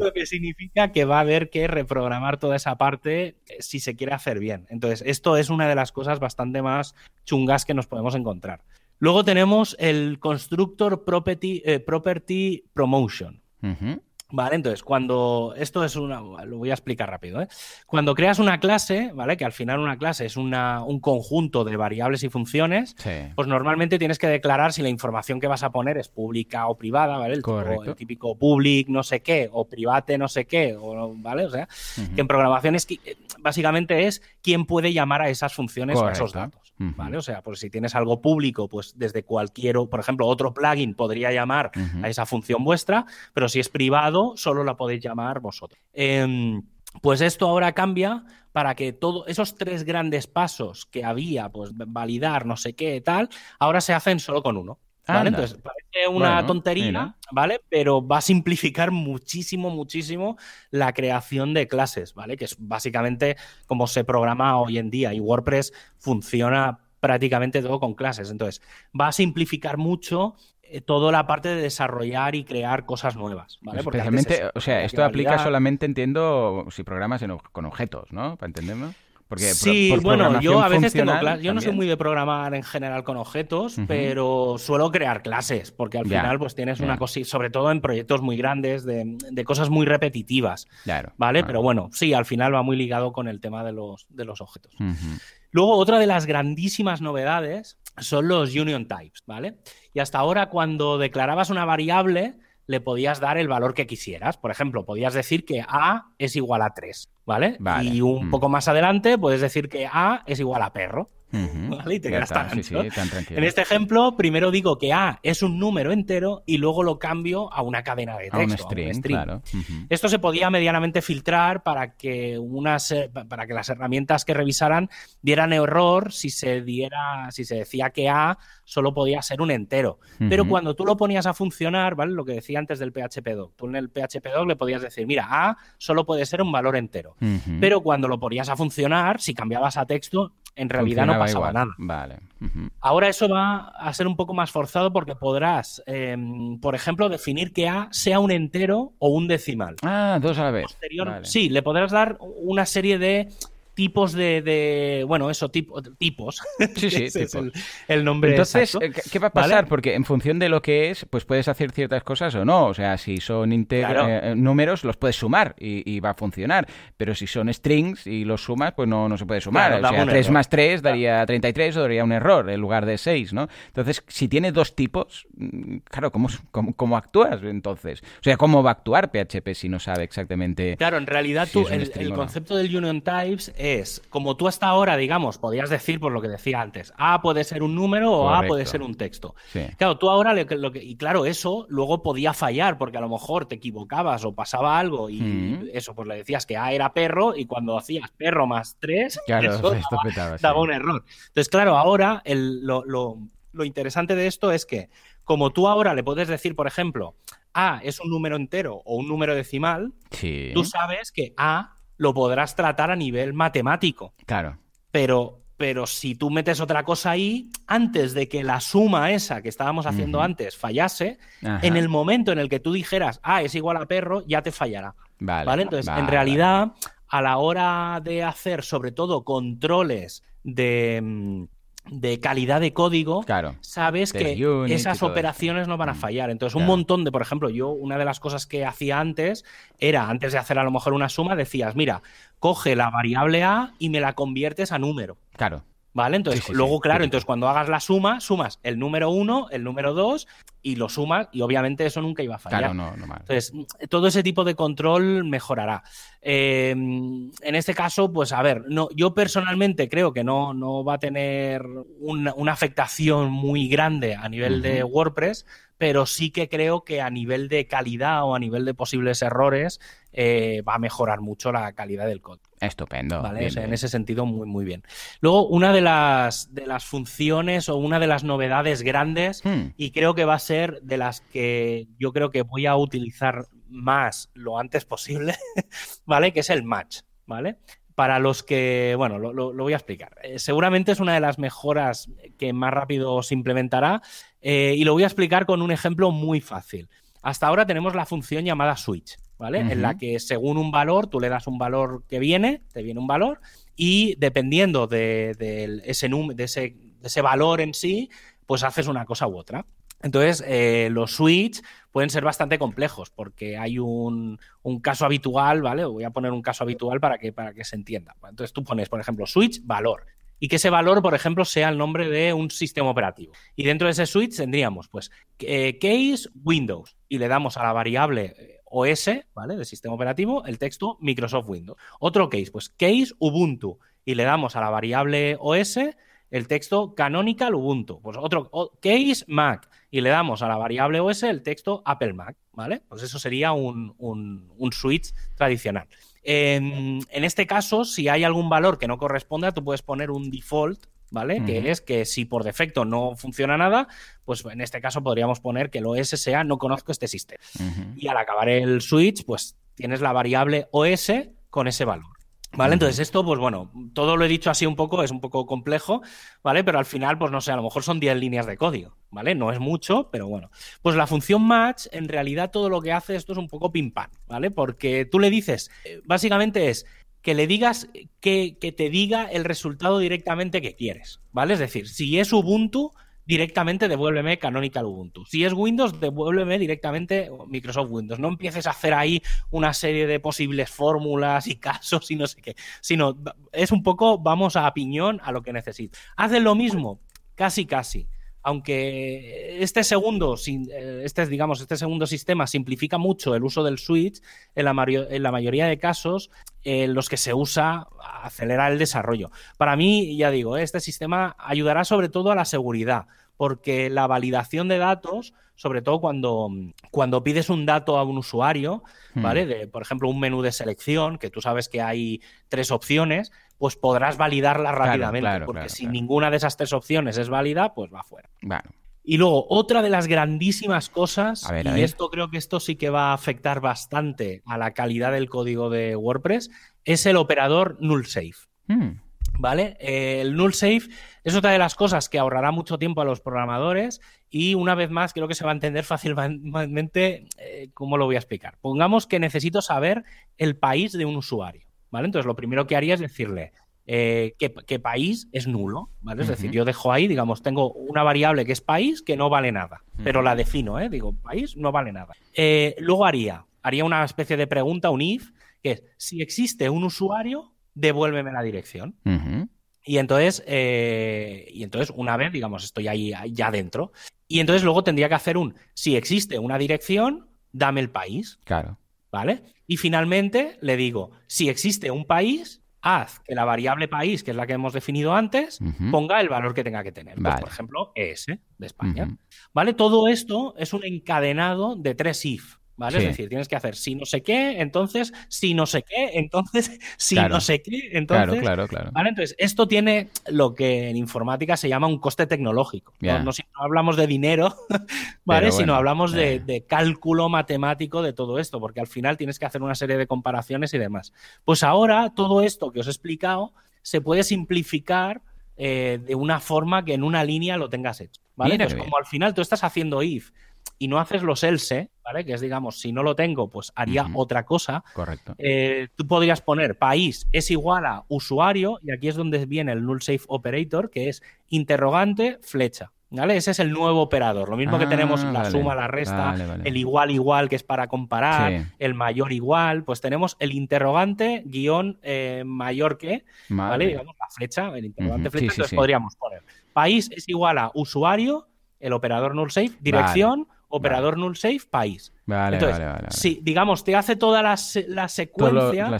lo que significa que va a haber que reprogramar toda esa parte eh, si se quiere hacer bien. Entonces, esto es una de las cosas bastante más chungas que nos podemos encontrar. Luego tenemos el Constructor Property, eh, Property Promotion. Ujú. Vale, entonces cuando esto es una, lo voy a explicar rápido, ¿eh? Cuando creas una clase, ¿vale? Que al final una clase es una- un conjunto de variables y funciones, Sí. pues normalmente tienes que declarar si la información que vas a poner es pública o privada, ¿vale? El, tipo- el típico public no sé qué o private no sé qué, o, ¿vale? O sea, que en programación es eh, básicamente es quién puede llamar a esas funciones o a esos datos. ¿vale? O sea, pues si tienes algo público, pues desde cualquier, por ejemplo, otro plugin podría llamar a esa función vuestra, pero si es privado, solo la podéis llamar vosotros. Em, pues esto ahora cambia para que todos esos tres grandes pasos que había, pues validar, no sé qué, tal, ahora se hacen solo con uno. ¿vale? Entonces, parece una Bueno, tontería, mira. ¿vale? Pero va a simplificar muchísimo, muchísimo la creación de clases, ¿vale? Que es básicamente como se programa hoy en día y WordPress funciona prácticamente todo con clases. Entonces, va a simplificar mucho toda la parte de desarrollar y crear cosas nuevas, ¿vale? Antes Especialmente, o sea, esto aplica solamente, entiendo, si programas en con objetos, ¿no? Para entenderlo. Porque Sí, por bueno, yo a veces tengo clases. Yo no soy muy de programar en general con objetos, pero suelo crear clases, porque al final pues tienes una cosa, sobre todo en proyectos muy grandes, de, de cosas muy repetitivas, Claro. ¿vale? claro. Pero bueno, sí, al final va muy ligado con el tema de los, de los objetos. Luego, otra de las grandísimas novedades son los union types, ¿vale? Y hasta ahora, cuando declarabas una variable, le podías dar el valor que quisieras. Por ejemplo, podías decir que A es igual a 3, ¿vale? Vale. Y un Mm. poco más adelante puedes decir que A es igual a perro. Ujú. [LAUGHS] ¿Vale? Y te Ya quedas está, tan sí, sí, ancho. tan tranquilo. En este ejemplo, primero digo que A es un número entero y luego lo cambio a una cadena de A un texto. a un string. Esto se podía medianamente filtrar para que unas para que las herramientas que revisaran dieran error si se diera si se decía que A solo podía ser un entero. Pero cuando tú lo ponías a funcionar, ¿vale? Lo que decía antes del PHP doc, tú en el PHP doc le podías decir, mira, A solo puede ser un valor entero. Pero cuando lo ponías a funcionar, si cambiabas a texto, en realidad no pasaba igual. nada. Vale. Ahora eso va a ser un poco más forzado porque podrás, eh, por ejemplo, definir que A sea un entero o un decimal. Ah, dos a la vez. Posterior- Vale. Sí, le podrás dar una serie de tipos de, de- bueno, eso, tipo, tipos. [LAUGHS] Sí, sí, tipos. el, el nombre Entonces, exacto. eh, ¿qué- ¿qué va a ¿Vale? pasar? Porque en función de lo que es, pues puedes hacer ciertas cosas o no. O sea, si son Claro. eh, números, los puedes sumar y, y va a funcionar. Pero si son strings y los sumas, pues no, no se puede sumar. Claro, o sea, un 3 error. más 3 daría 33 o daría un error en lugar de 6, ¿no? Entonces, si tiene dos tipos, mm, claro, ¿cómo, cómo, cómo actúas entonces? O sea, ¿cómo va a actuar PHP si no sabe exactamente? Claro, en realidad si tú, el, el o no. concepto del union types es, como tú hasta ahora, digamos, podías decir, por lo que decía antes, A puede ser un número o A Correcto. puede ser un texto. Sí. Claro, tú ahora, le- lo que, y claro, eso luego podía fallar porque a lo mejor te equivocabas o pasaba algo y Mm. eso, pues le decías que A era perro y cuando hacías perro más 3, Claro, eso [LAUGHS] daba, sí. un error. Entonces, claro, ahora el- lo, lo- lo interesante de esto es que como tú ahora le puedes decir, por ejemplo, A es un número entero o un número decimal, Sí. tú sabes que A lo podrás tratar a nivel matemático, Claro. pero, pero si tú metes otra cosa ahí, antes de que la suma esa que estábamos haciendo antes fallase, Ajá. en el momento en el que tú dijeras A es igual a perro, ya te fallará. Vale. Entonces, en realidad, a la hora de hacer, sobre todo, controles de mm, de calidad de código, claro. sabes que esas operaciones no van a mm. fallar. Entonces, un montón de, por ejemplo, yo una de las cosas que hacía antes era, antes de hacer a lo mejor una suma, decías, mira, coge la variable A y me la conviertes a número. Claro. ¿Vale? Entonces, luego, claro, entonces cuando hagas la suma, sumas el número 1, el número 2 y lo sumas y obviamente eso nunca iba a fallar. Claro, no, no Entonces, todo ese tipo de control mejorará. Em, en este caso, pues a ver, no, yo personalmente creo que no, no va a tener una, afectación muy grande a nivel de WordPress, pero sí que creo que a nivel de calidad o a nivel de posibles errores eh, va a mejorar mucho la calidad del código. Estupendo. En ese sentido, muy, muy bien. Luego, una de las, de las funciones o una de las novedades grandes, hmm. y creo que va a ser de las que yo creo que voy a utilizar más lo antes posible, [LAUGHS] ¿vale? Que es el match, ¿vale? Para los que, bueno, lo, voy a explicar. Eh, seguramente es una de las mejoras que más rápido se implementará eh, y lo voy a explicar con un ejemplo muy fácil. Hasta ahora tenemos la función llamada switch, ¿vale? En la que según un valor, tú le das un valor que viene, te viene un valor, y dependiendo de, ese, de, ese, de ese valor en sí, pues haces una cosa u otra. Entonces, eh, los switch pueden ser bastante complejos porque hay un, caso habitual, ¿vale? Voy a poner un caso habitual para que, para que se entienda. Entonces, tú pones, por ejemplo, switch valor y que ese valor, por ejemplo, sea el nombre de un sistema operativo. Y dentro de ese switch tendríamos, pues, eh, case Windows y le damos a la variable eh, OS, ¿vale? Del sistema operativo, el texto Microsoft Windows. Otro case, pues, case Ubuntu y le damos a la variable OS el texto canonical Ubuntu. Pues otro case Mac y le damos a la variable OS el texto Apple Mac, ¿vale? Pues eso sería un, switch tradicional. En, este caso, si hay algún valor que no corresponda, tú puedes poner un default, ¿vale? Que es que si por defecto no funciona nada, pues en este caso podríamos poner que el OS sea no conozco este sistema. Y al acabar el switch, pues tienes la variable OS con ese valor. ¿Vale? Entonces, esto, pues bueno, todo lo he dicho así un poco, es un poco complejo, ¿vale? Pero al final, pues no sé, a lo mejor son 10 líneas de código, ¿vale? No es mucho, pero bueno. Pues la función match, en realidad, todo lo que hace esto es un poco pim pam, ¿vale? Porque tú le dices, eh, básicamente es que le digas que, que te diga el resultado directamente que quieres, ¿vale? Es decir, si es Ubuntu, directamente devuélveme Canonical Ubuntu. Si es Windows, devuélveme directamente Microsoft Windows. No empieces a hacer ahí una serie de posibles fórmulas y [LAUGHS] casos y no sé qué, sino es un poco vamos a piñón a lo que necesito. Hacen lo mismo, casi casi. Aunque este segundo, eh, este, digamos, este segundo sistema simplifica mucho el uso del switch, en la, en la mayoría de casos en los que se usa acelerar el desarrollo. Para mí, ya digo, este sistema ayudará sobre todo a la seguridad, porque la validación de datos, sobre todo cuando, cuando pides un dato a un usuario, hmm. ¿vale? De, por ejemplo, un menú de selección, que tú sabes que hay tres opciones, pues podrás validarla rápidamente, porque si ninguna de esas tres opciones es válida, pues va fuera. Y luego, otra de las grandísimas cosas, y esto creo que esto sí que va a afectar bastante a la calidad del código de WordPress, es el operador null safe. Hmm. ¿Vale? el null safe es otra de las cosas que ahorrará mucho tiempo a los programadores y una vez más creo que se va a entender [LAUGHS] fácilmente eh, cómo lo voy a explicar. Pongamos que necesito saber el país de un usuario, ¿vale? Entonces lo primero que haría es decirle eh, qué, país es nulo, ¿vale? Es decir, yo dejo ahí, digamos, tengo una variable que es país que no vale nada, pero la defino, ¿eh? Digo, país no vale nada. Eh, luego haría, haría una especie de pregunta, un if, que es, si existe un usuario, devuélveme la dirección. Y entonces, eh, y entonces, una vez, digamos, estoy ahí ya dentro. Y entonces luego tendría que hacer un, si existe una dirección, dame el país. Claro. ¿Vale? Y finalmente le digo, si existe un país, haz que la variable país, que es la que hemos definido antes, ponga el valor que tenga que tener. Pues, por ejemplo, ES de España. ¿Vale? Todo esto es un encadenado de tres if. ¿Vale? Es decir, tienes que hacer si no sé qué, entonces, si no sé qué, entonces, [LAUGHS] si no sé qué, entonces. Claro, claro, ¿vale? Entonces, esto tiene lo que en informática se llama un coste tecnológico. No, no, hablamos de dinero, [LAUGHS] ¿vale? Sino hablamos de, de, cálculo matemático de todo esto, porque al final tienes que hacer una serie de comparaciones y demás. Pues ahora, todo esto que os he explicado se puede simplificar eh, de una forma que en una línea lo tengas hecho. ¿Vale? Entonces, como al final tú estás haciendo if y no haces los else, ¿vale? Que es, digamos, si no lo tengo, pues haría otra cosa. Correcto. Eh, tú podrías poner país es igual a usuario, y aquí es donde viene el null safe operator, que es interrogante, flecha. ¿Vale? Ese es el nuevo operador. Lo mismo que Ah, tenemos la vale, suma, la resta, vale, vale. el igual igual, que es para comparar, Sí. el mayor igual, pues tenemos el interrogante guion eh, mayor que, ¿vale? Digamos la flecha, el interrogante flecha, sí, sí, entonces sí. podríamos poner país es igual a usuario, el operador null safe, dirección, operador null safe, país. Vale, Entonces, vale, vale. si, digamos, te hace toda la, Todo secuencia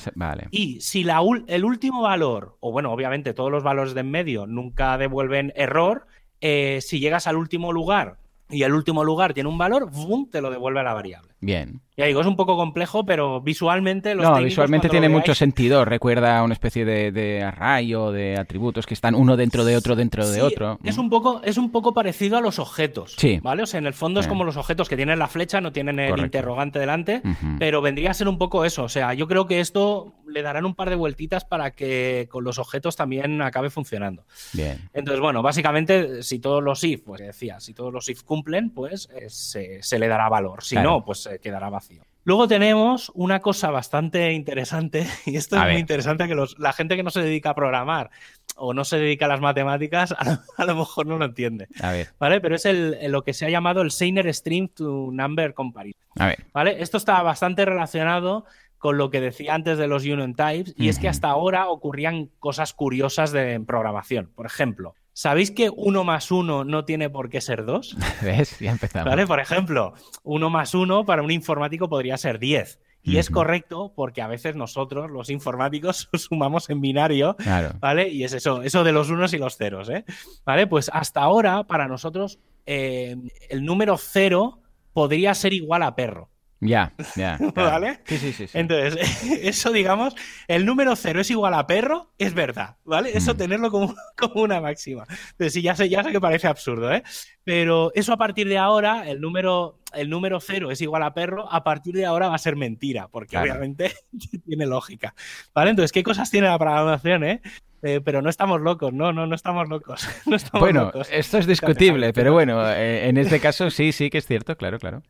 y si la el último valor, o bueno, obviamente todos los valores de en medio nunca devuelven error, eh, si llegas al último lugar y el último lugar tiene un valor, ¡bum! te lo devuelve a la variable. Bien. Ya digo, es un poco complejo, pero visualmente los No, visualmente tiene mucho sentido. Recuerda a una especie de, de array o de atributos que están uno dentro de otro, dentro de otro. Es un, poco, es un poco parecido a los objetos. Sí. ¿Vale? O sea, en el fondo es como los objetos que tienen la flecha, no tienen el Correcto. interrogante delante, pero vendría a ser un poco eso. O sea, yo creo que esto le darán un par de vueltitas para que con los objetos también acabe funcionando. Bien. Entonces, bueno, básicamente, si todos los if, pues decía, si todos los if cumplen, pues eh, se, se le dará valor. Si Claro. no, pues se quedará vacío. Luego tenemos una cosa bastante interesante, [LAUGHS] y esto A es ver. muy interesante que los- la gente que no se dedica a programar o no se dedica a las matemáticas, [LAUGHS] a lo, a lo mejor no lo entiende. A ver, ¿Vale? Pero es el, lo que se ha llamado el Seiner String to Number Comparison. a ver. ¿Vale? Esto está bastante relacionado con lo que decía antes de los union types, y es que hasta ahora ocurrían cosas curiosas de programación. Por ejemplo, ¿sabéis que 1 más 1 no tiene por qué ser 2? [LAUGHS] ¿Ves? Ya empezamos. ¿Vale? Por ejemplo, 1 más 1 para un informático podría ser 10. Y es correcto porque a veces nosotros, los informáticos, [LAUGHS] sumamos en binario Claro. ¿Vale? Y es eso, eso de los unos y los ceros, ¿eh? ¿Vale? Pues hasta ahora, para nosotros, eh, el número cero podría ser igual a perro. Ya, ya. [LAUGHS] claro. ¿Vale? Sí, sí, sí. sí. Entonces, [LAUGHS] eso, digamos, el número cero es igual a perro, es verdad, ¿vale? Eso Mm. tenerlo como, [LAUGHS] como una máxima. Entonces, sí, ya sé, ya sé que parece absurdo, ¿eh? Pero eso a partir de ahora, el número, el número cero es igual a perro, a partir de ahora va a ser mentira, porque Claro. obviamente [LAUGHS] tiene lógica, ¿vale? Entonces, ¿qué cosas tiene la programación, eh? Eh, pero no estamos locos, no, no, no estamos locos. [LAUGHS] No estamos Bueno, locos. esto es discutible, [LAUGHS] pero bueno, eh, en este caso sí, sí que es cierto, claro, claro.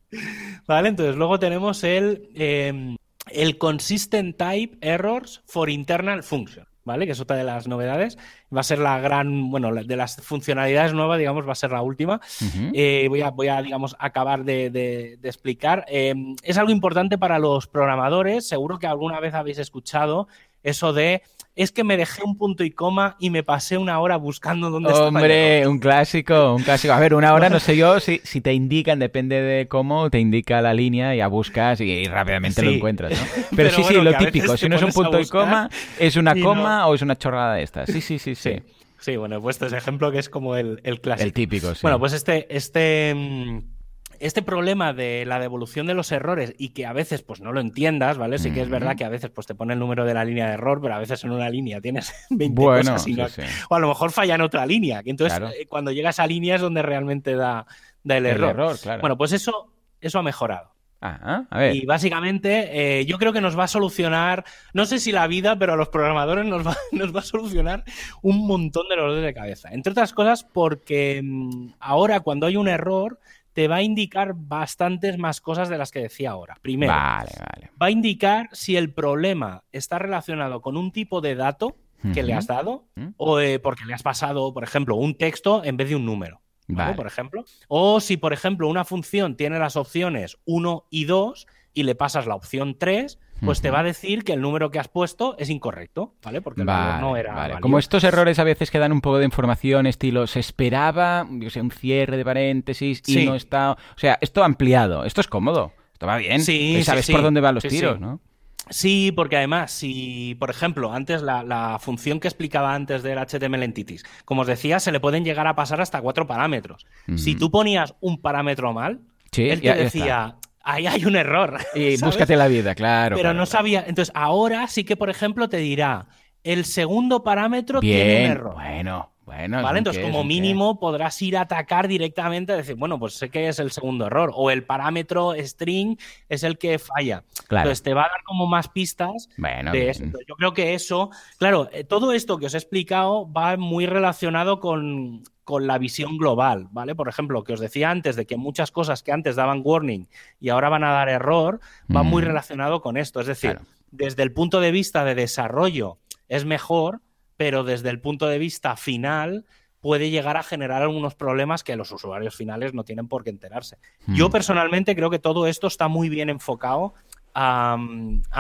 Vale, entonces luego tenemos el, eh, el Consistent Type Errors for Internal Function, ¿vale? Que es otra de las novedades. Va a ser la gran, bueno, de las funcionalidades nuevas, digamos, va a ser la última. Eh, voy, a, voy a, digamos, acabar de, de- de explicar. Eh, es algo importante para los programadores. Seguro que alguna vez habéis escuchado eso de es que me dejé un punto y coma y me pasé una hora buscando dónde error". Hombre, un clásico, un clásico. A ver, una hora no sé yo si, si te indican, depende de cómo, te indica la línea, ya buscas y, y rápidamente lo encuentras, ¿no? [LAUGHS] Pero, Pero sí, sí, lo típico, si no es un punto y coma, es una y coma no. o es una chorrada de estas. Sí, sí, sí, sí. Sí, sí, bueno, he puesto ese ejemplo que es como el, el clásico. El típico, sí. Bueno, pues este, este, mm, este problema de la devolución de los errores y que a veces pues no lo entiendas, ¿vale? Sí que es verdad que a veces pues te pone el número de la línea de error, pero a veces en una línea tienes [LAUGHS] 20 Bueno, cosas y no- sí, sí. o a lo mejor falla en otra línea. que Entonces, Claro. eh, cuando llega a línea es donde realmente da, da el, El error. error, claro. Bueno, pues eso, eso ha mejorado. Ah, a ver. Y básicamente eh, yo creo que nos va a solucionar, no sé si la vida, pero a los programadores nos va, [LAUGHS] nos va a solucionar un montón de dolores de cabeza. Entre otras cosas porque mm, ahora cuando hay un error te va a indicar bastantes más cosas de las que decía ahora. Primero, Vale, vale. va a indicar si el problema está relacionado con un tipo de dato que le has dado Ujú. o eh, porque le has pasado, por ejemplo, un texto en vez de un número. Por ejemplo. O si, por ejemplo, una función tiene las opciones 1 y 2 y le pasas la opción 3, pues te va a decir que el número que has puesto es incorrecto, ¿vale? Porque el valor Vale, no era. vale. Como estos errores a veces que dan un poco de información, estilo, se esperaba, yo sé, un cierre de paréntesis y Sí. no está. O sea, esto ampliado, esto es cómodo, esto va bien. Sí, sabes sí. por dónde van los tiros. ¿no? Sí, porque además, si, por ejemplo, antes la, la función que explicaba antes del HTML Entities, como os decía, se le pueden llegar a pasar hasta cuatro parámetros. Si tú ponías un parámetro mal, él te ya- ya decía, ahí hay un error. Y [LAUGHS] ¿sabes? búscate la vida, claro. pero claro, no sabía. Entonces, ahora sí que, por ejemplo, te dirá, el segundo parámetro tiene un Bien, error. bueno, Bueno, ¿Vale? Entonces, como mínimo, podrás ir a atacar directamente, decir, bueno, pues sé que es el segundo error. O el parámetro string es el que falla. Entonces, te va a dar como más pistas bueno, de eso. yo creo que eso, claro, eh, todo esto que os he explicado va muy relacionado con, con la visión global, ¿vale? Por ejemplo, que os decía antes de que muchas cosas que antes daban warning y ahora van a dar error, va muy relacionado con esto. Es decir, desde el punto de vista de desarrollo es mejor, pero desde el punto de vista final puede llegar a generar algunos problemas que los usuarios finales no tienen por qué enterarse. Yo hmm. personalmente creo que todo esto está muy bien enfocado a,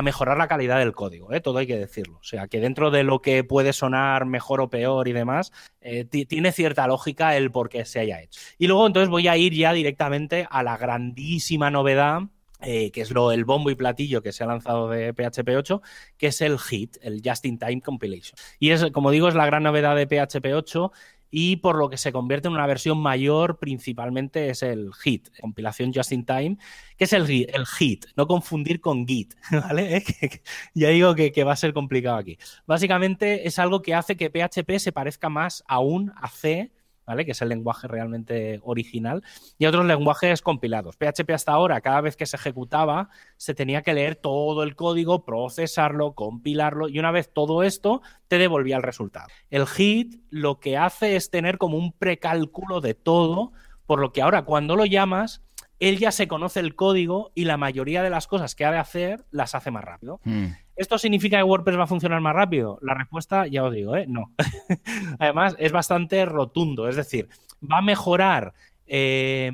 mejorar la calidad del código, ¿eh? todo hay que decirlo. O sea, que dentro de lo que puede sonar mejor o peor y demás, eh, tiene cierta lógica el por qué se haya hecho. Y luego entonces voy a ir ya directamente a la grandísima novedad eh, que es lo, el bombo y platillo que se ha lanzado de PHP 8, que es el HIT, el Just in Time Compilation. Y es, como digo, es la gran novedad de PHP 8 y por lo que se convierte en una versión mayor, principalmente es el HIT, compilación Just in Time, que es el, el HIT, no confundir con Git, [LAUGHS] ¿vale? [LAUGHS] ya digo que, que, va a ser complicado aquí. Básicamente es algo que hace que PHP se parezca más aún a C Que es el lenguaje realmente original, y otros lenguajes compilados. PHP hasta ahora, cada vez que se ejecutaba, se tenía que leer todo el código, procesarlo, compilarlo, y una vez todo esto, te devolvía el resultado. El HIT lo que hace es tener como un precálculo de todo, por lo que ahora cuando lo llamas, él ya se conoce el código y la mayoría de las cosas que ha de hacer las hace más rápido. Hmm. ¿Esto significa que WordPress va a funcionar más rápido? La respuesta, ya os digo, ¿eh? no. [LAUGHS] Además, es bastante rotundo, es decir, va a mejorar eh,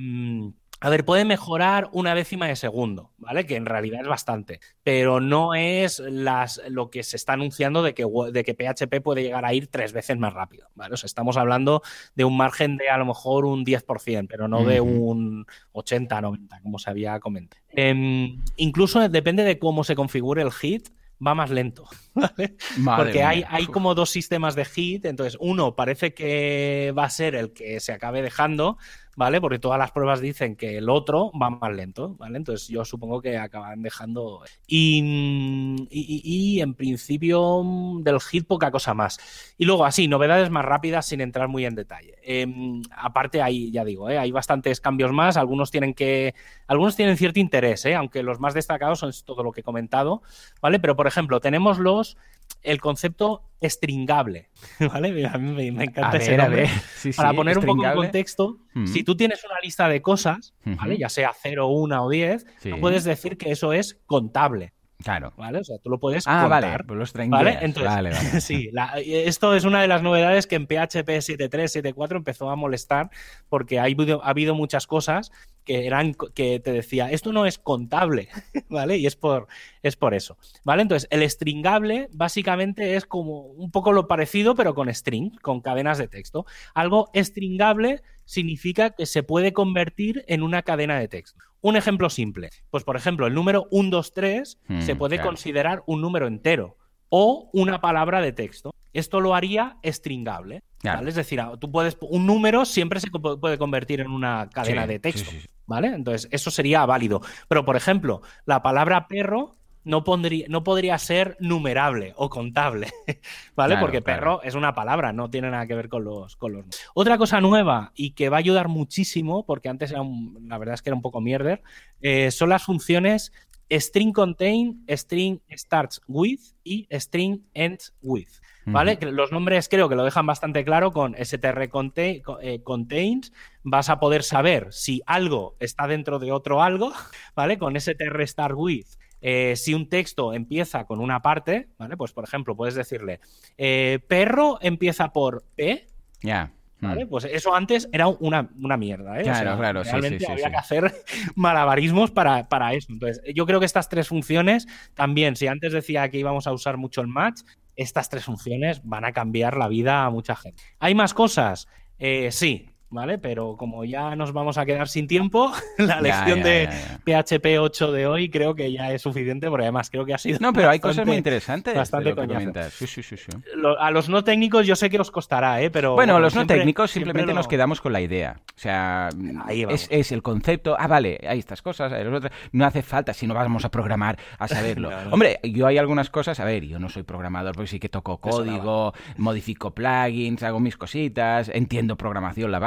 a ver, puede mejorar una décima de segundo, ¿vale? Que en realidad es bastante, pero no es las, lo que se está anunciando de que, de que PHP puede llegar a ir tres veces más rápido, ¿vale? O sea, estamos hablando de un margen de a lo mejor un 10%, pero no de un 80, 90, como se había comentado. Em, incluso depende de cómo se configure el hit, va más lento, [LAUGHS] ¿vale? Porque hay, hay, como dos sistemas de hit, entonces uno parece que va a ser el que se acabe dejando, ¿vale? Porque todas las pruebas dicen que el otro va más lento, ¿vale? Entonces yo supongo que acaban dejando. Y, y, en principio del hit poca cosa más. Y luego así, novedades más rápidas sin entrar muy en detalle. Em, aparte ahí, ya digo, ¿eh? hay bastantes cambios más, algunos tienen que. Algunos tienen cierto interés, ¿eh? aunque los más destacados son todo lo que he comentado, ¿vale? Pero por ejemplo, tenemos los el concepto stringable, [LAUGHS] ¿vale? A mí me, encanta ese nombre. Para poner un poco en contexto, mm. si tú tienes una lista de cosas, ¿vale? Ya sea 0, 1 o 10, puedes decir que eso es contable. Claro. ¿Vale? O sea, tú lo puedes ah, contar. Vale, pues los ¿vale? Entonces, vale, vale. [LAUGHS] sí, esto es una de las novedades que en PHP 7.3, 7.4 empezó a molestar porque ha habido, ha habido muchas cosas que eran que te decía, esto no es contable, [LAUGHS] ¿vale? Y es por, es por eso, ¿vale? Entonces, el stringable básicamente es como un poco lo parecido, pero con string, con cadenas de texto. Algo stringable significa que se puede convertir en una cadena de texto. Un ejemplo simple, pues por ejemplo, el número 123 se mm, puede considerar un número entero o una palabra de texto. Esto lo haría stringable. Es decir, tú puedes. Un número siempre se puede convertir en una cadena de texto. ¿Vale? Entonces, eso sería válido. Pero, por ejemplo, la palabra perro no, pondría, no podría ser numerable o contable, [LAUGHS] ¿vale? Porque perro es una palabra, no tiene nada que ver con los, con los... Otra cosa nueva y que va a ayudar muchísimo, porque antes era la verdad es que era un poco mierder, eh, son las funciones string contain, string starts with y string ends with. ¿Vale? Los nombres creo que lo dejan bastante claro con str eh, contains. Vas a poder saber si algo está dentro de otro algo, [LAUGHS] ¿vale? Con str start with. Eh, si un texto empieza con una parte, ¿vale? Pues por ejemplo, puedes decirle eh, perro empieza por P. Ya. ¿Vale? Mm. Pues eso antes era una, mierda, ¿eh? Claro, claro, realmente había que hacer [LAUGHS] malabarismos para, para, eso. Entonces, yo creo que estas tres funciones también, si antes decía que íbamos a usar mucho el match, estas tres funciones van a cambiar la vida a mucha gente. ¿Hay más cosas? Eh, sí, ¿vale? Pero como ya nos vamos a quedar sin tiempo, [LAUGHS] la lección de PHP 8 de hoy creo que ya es suficiente, porque además creo que ha sido. No, pero hay cosas muy interesantes. Bastante sí, sí, sí, A los no técnicos yo sé que os costará, ¿eh? Pero. Bueno, a los no técnicos simplemente nos quedamos con la idea. O sea, es, es, el concepto. Ah, vale, hay estas cosas, hay otras. No hace falta si no vamos a programar a saberlo. [LAUGHS] Hombre, yo hay algunas cosas, a ver, yo no soy programador, porque sí que toco código, modifico plugins, hago mis cositas, entiendo programación, la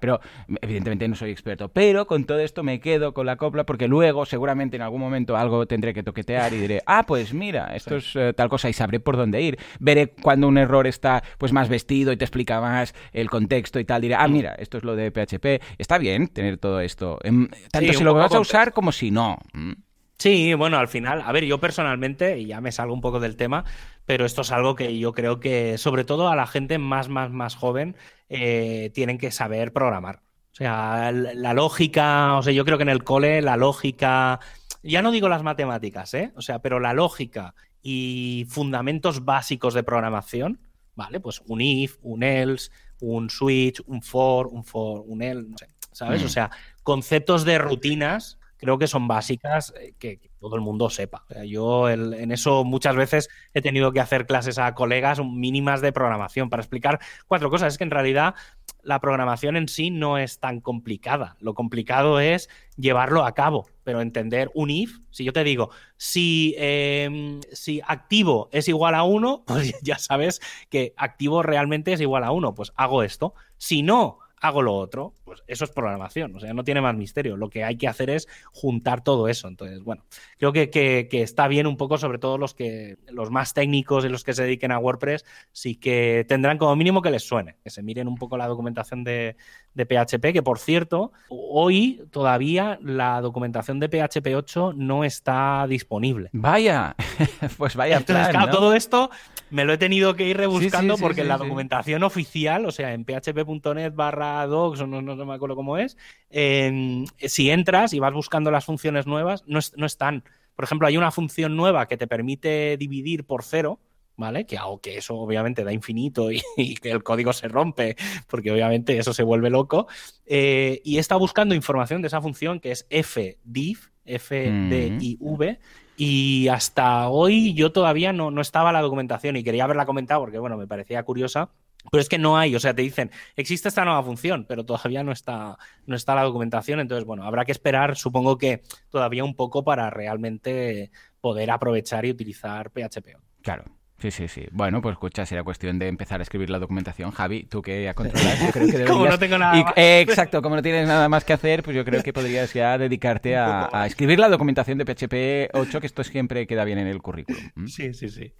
pero evidentemente no soy experto. Pero con todo esto me quedo con la copla porque luego seguramente en algún momento algo tendré que toquetear y diré, [LAUGHS] ah, pues mira, esto es eh, tal cosa y sabré por dónde ir. Veré cuando un error está pues más vestido y te explica más el contexto y tal. Diré, ah, mira, esto es lo de PHP. Está bien tener todo esto. Em, tanto si lo vas a usar como si no. Mm. Sí, bueno, al final, a ver, yo personalmente, y ya me salgo un poco del tema, pero esto es algo que yo creo que, sobre todo a la gente más, más, más joven, eh, tienen que saber programar. O sea, la lógica, o sea, yo creo que en el cole la lógica, ya no digo las matemáticas, ¿eh? O sea, pero la lógica y fundamentos básicos de programación, ¿vale? Pues un if, un else, un switch, un for, un for, un else, no sé, ¿sabes? O mm. sea, conceptos de rutinas creo que son básicas eh, que, todo el mundo sepa. yo en eso muchas veces he tenido que hacer clases a colegas mínimas de programación para explicar cuatro cosas. Es que en realidad la programación en sí no es tan complicada. Lo complicado es llevarlo a cabo, pero entender un if. Si yo te digo, si, em, si activo es igual a uno, [LAUGHS] pues ya sabes que activo realmente es igual a uno. Pues hago esto. Si no, hago lo otro, pues eso es programación, o sea, no tiene más misterio. Lo que hay que hacer es juntar todo eso. Entonces, bueno, creo que, que, está bien un poco, sobre todo los que los más técnicos y los que se dediquen a WordPress, sí que tendrán como mínimo que les suene, que se miren un poco la documentación de, de PHP, que por cierto, hoy todavía la documentación de PHP 8 no está disponible. Vaya, [LAUGHS] pues vaya. Entonces, claro, todo esto me lo he tenido que ir rebuscando porque en la documentación oficial, o sea, en php.net barra docs, o no, no, me acuerdo cómo es, si entras y vas buscando las funciones nuevas, no, no están. Por ejemplo, hay una función nueva que te permite dividir por cero, ¿vale? Que, aunque eso obviamente da infinito [LAUGHS] y, que el código se rompe, porque obviamente eso se vuelve loco. Eh, y está buscando información de esa función que es fdiv, F-D-I-V, y hasta hoy yo todavía no, no estaba la documentación y quería haberla comentado porque, bueno, me parecía curiosa. Pero es que no hay, o sea, te dicen, existe esta nueva función, pero todavía no está, no está la documentación. Entonces, bueno, habrá que esperar, supongo que todavía un poco para realmente poder aprovechar y utilizar PHP. Claro. Sí, sí, sí. Bueno, pues escucha, será cuestión de empezar a escribir la documentación. Javi, tú que ya controlas, yo creo que [LAUGHS] deberías... como no tengo nada más. exacto, como no tienes nada más que hacer, pues yo creo que podrías ya dedicarte a, [LAUGHS] escribir la documentación de PHP 8, que esto siempre queda bien en el currículum. Sí, sí, sí.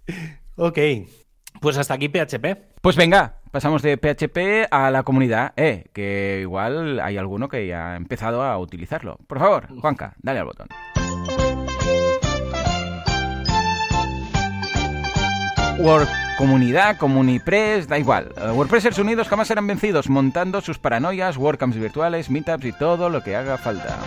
Ok. Pues hasta aquí PHP. Pues venga, pasamos de PHP a la comunidad, eh, que igual hay alguno que ya ha empezado a utilizarlo. Por favor, Juanca, dale al botón. Word Comunidad, Comunipress, da igual. Eh, WordPressers unidos jamás serán vencidos, montando sus paranoias, WordCamps virtuales, meetups y todo lo que haga falta.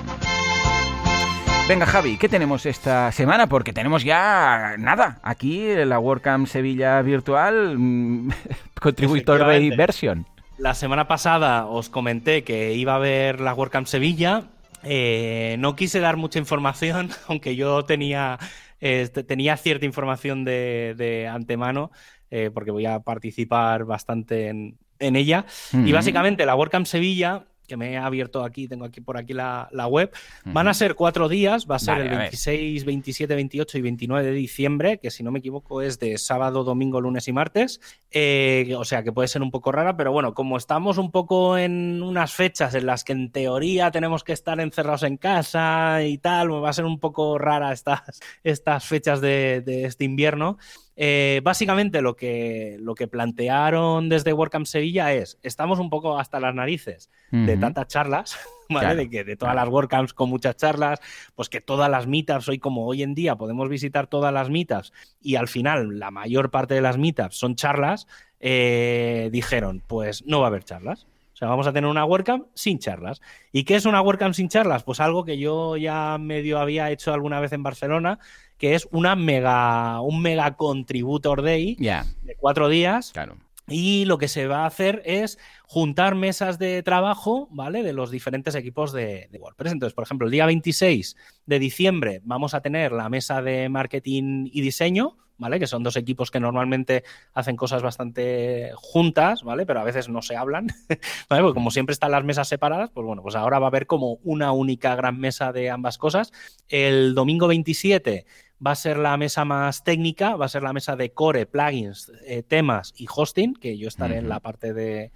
Venga, Javi, ¿qué tenemos esta semana? Porque tenemos ya nada. Aquí la WordCamp Sevilla virtual, mm, [LAUGHS] contributor de inversión. La semana pasada os comenté que iba a haber la WordCamp Sevilla. Eh, no quise dar mucha información, [LAUGHS] aunque yo tenía, eh, tenía cierta información de, antemano, eh, porque voy a participar bastante en, ella. Y básicamente la WordCamp Sevilla que me he abierto aquí, tengo aquí por aquí la, web. Van a ser cuatro días, va a ser el 26, 27, 28 y 29 de diciembre, que si no me equivoco es de sábado, domingo, lunes y martes. Eh, o sea que puede ser un poco rara, pero bueno, como estamos un poco en unas fechas en las que en teoría tenemos que estar encerrados en casa y tal, va a ser un poco rara estas, estas fechas de, de este invierno. Eh, básicamente lo que, lo que plantearon desde WordCamp Sevilla es, estamos un poco hasta las narices de tantas charlas, [LAUGHS] ¿vale? de que de todas las WordCamps con muchas charlas, pues que todas las meetups, hoy como hoy en día podemos visitar todas las meetups y al final la mayor parte de las meetups son charlas, eh, dijeron, pues no va a haber charlas. O sea, vamos a tener una WordCamp sin charlas. ¿Y qué es una WordCamp sin charlas? Pues algo que yo ya medio había hecho alguna vez en Barcelona, que es una mega, un mega contributor day de cuatro días. y lo que se va a hacer es juntar mesas de trabajo, ¿vale? De los diferentes equipos de, WordPress. Entonces, por ejemplo, el día 26 de diciembre vamos a tener la mesa de marketing y diseño, ¿vale? Que son dos equipos que normalmente hacen cosas bastante juntas, ¿vale? Pero a veces no se hablan, [LAUGHS] ¿vale? Porque como siempre están las mesas separadas, pues bueno, pues ahora va a haber como una única gran mesa de ambas cosas. El domingo 27 va a ser la mesa más técnica, va a ser la mesa de core, plugins, eh, temas y hosting, que yo estaré en la parte de,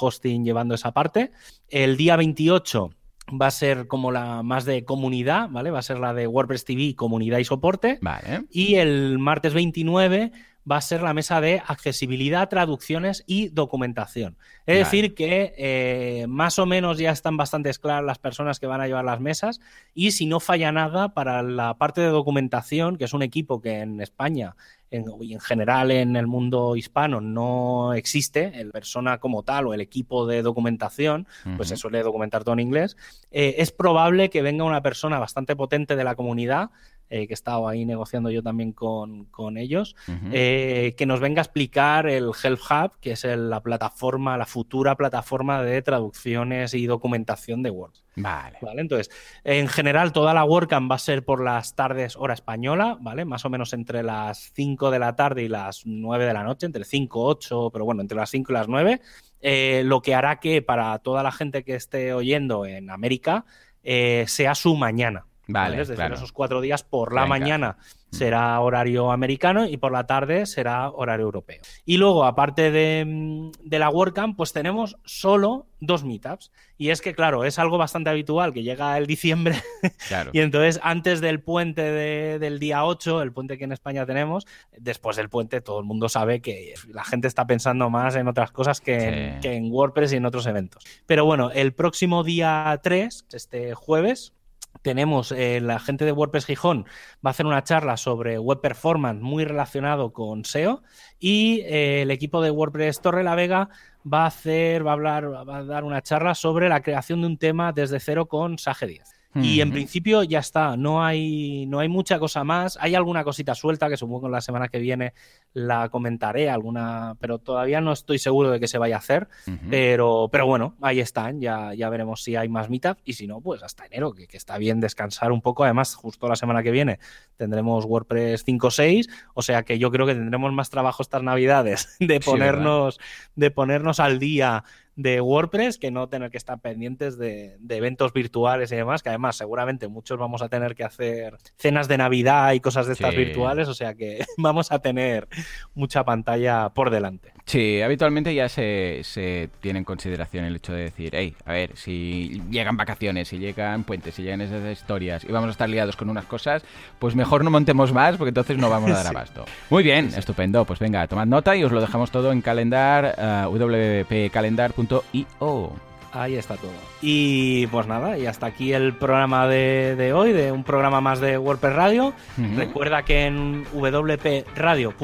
hosting llevando esa parte. El día 28 va a ser como la más de comunidad, ¿vale? Va a ser la de WordPress TV, comunidad y soporte. Vale. Y el martes 29 va a ser la mesa de accesibilidad, traducciones y documentación. Es decir, que eh, más o menos ya están bastante claras las personas que van a llevar las mesas y si no falla nada para la parte de documentación, que es un equipo que en España en general en el mundo hispano no existe, el persona como tal o el equipo de documentación, pues se suele documentar todo en inglés, eh, es probable que venga una persona bastante potente de la comunidad eh, que he estado ahí negociando yo también con, con ellos, eh, que nos venga a explicar el Health Hub, que es la plataforma, la futura plataforma de traducciones y documentación de Word. Vale. vale. Entonces, en general, toda la WordCamp va a ser por las tardes hora española, ¿vale? Más o menos entre las 5 de la tarde y las 9 de la noche, entre 5, 8, pero bueno, entre las 5 y las 9. Eh, lo que hará que para toda la gente que esté oyendo en América sea su mañana, Vale, Es decir, esos cuatro días por la mañana mm. será horario americano y por la tarde será horario europeo. Y luego, aparte de, mm, la WordCamp, pues tenemos solo dos meetups. Y es que, claro, es algo bastante habitual que llega el diciembre [LAUGHS] y entonces antes del puente del día 8, el puente que en España tenemos, después del puente todo el mundo sabe que la gente está pensando más en otras cosas que, que en WordPress y en otros eventos. Pero bueno, el próximo día 3, este jueves, tenemos eh, la gente de WordPress Gijón va a hacer una charla sobre web performance muy relacionado con SEO y eh, el equipo de WordPress Torre la Vega va a hacer va a hablar va a dar una charla sobre la creación de un tema desde cero con Sage 10. Y en principio ya está, no hay, no hay mucha cosa más. Hay alguna cosita suelta que supongo que la semana que viene la comentaré, alguna, pero todavía no estoy seguro de que se vaya a hacer. pero, pero bueno, ahí están, ya, ya veremos si hay más meetup y si no, pues hasta enero, que, que está bien descansar un poco. Además, justo la semana que viene tendremos WordPress 5.6, o sea que yo creo que tendremos más trabajo estas navidades [LAUGHS] de ponernos, de ponernos al día de WordPress que no tener que estar pendientes de, eventos virtuales y demás, que además seguramente muchos vamos a tener que hacer cenas de Navidad y cosas de estas virtuales, o sea que [LAUGHS] vamos a tener mucha pantalla por delante. Sí, habitualmente ya se, se tiene en consideración el hecho de decir, hey, a ver, si llegan vacaciones, si llegan puentes, si llegan esas historias y vamos a estar liados con unas cosas, pues mejor no montemos más porque entonces no vamos a dar [LAUGHS] abasto. Muy bien, estupendo. Pues venga, tomad nota y os lo dejamos todo en calendar, uh. Ahí está todo. Y pues nada, y hasta aquí el programa de, hoy, de un programa más de WordPress Radio. Recuerda que en wpradio.es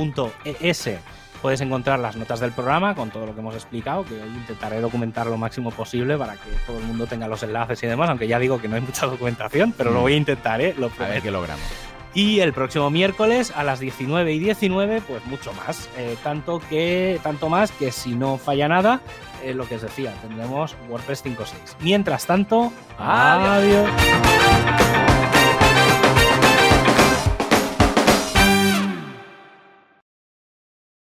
puedes encontrar las notas del programa con todo lo que hemos explicado, que hoy intentaré documentar lo máximo posible para que todo el mundo tenga los enlaces y demás, aunque ya digo que no hay mucha documentación, pero lo voy a intentar, ¿eh? Lo a ver qué logramos. Y el próximo miércoles a las 19 y 19, pues mucho más. Eh, tanto, que, tanto más que si no falla nada, eh, lo que os decía, tendremos WordPress 5.6. Mientras tanto, adiós.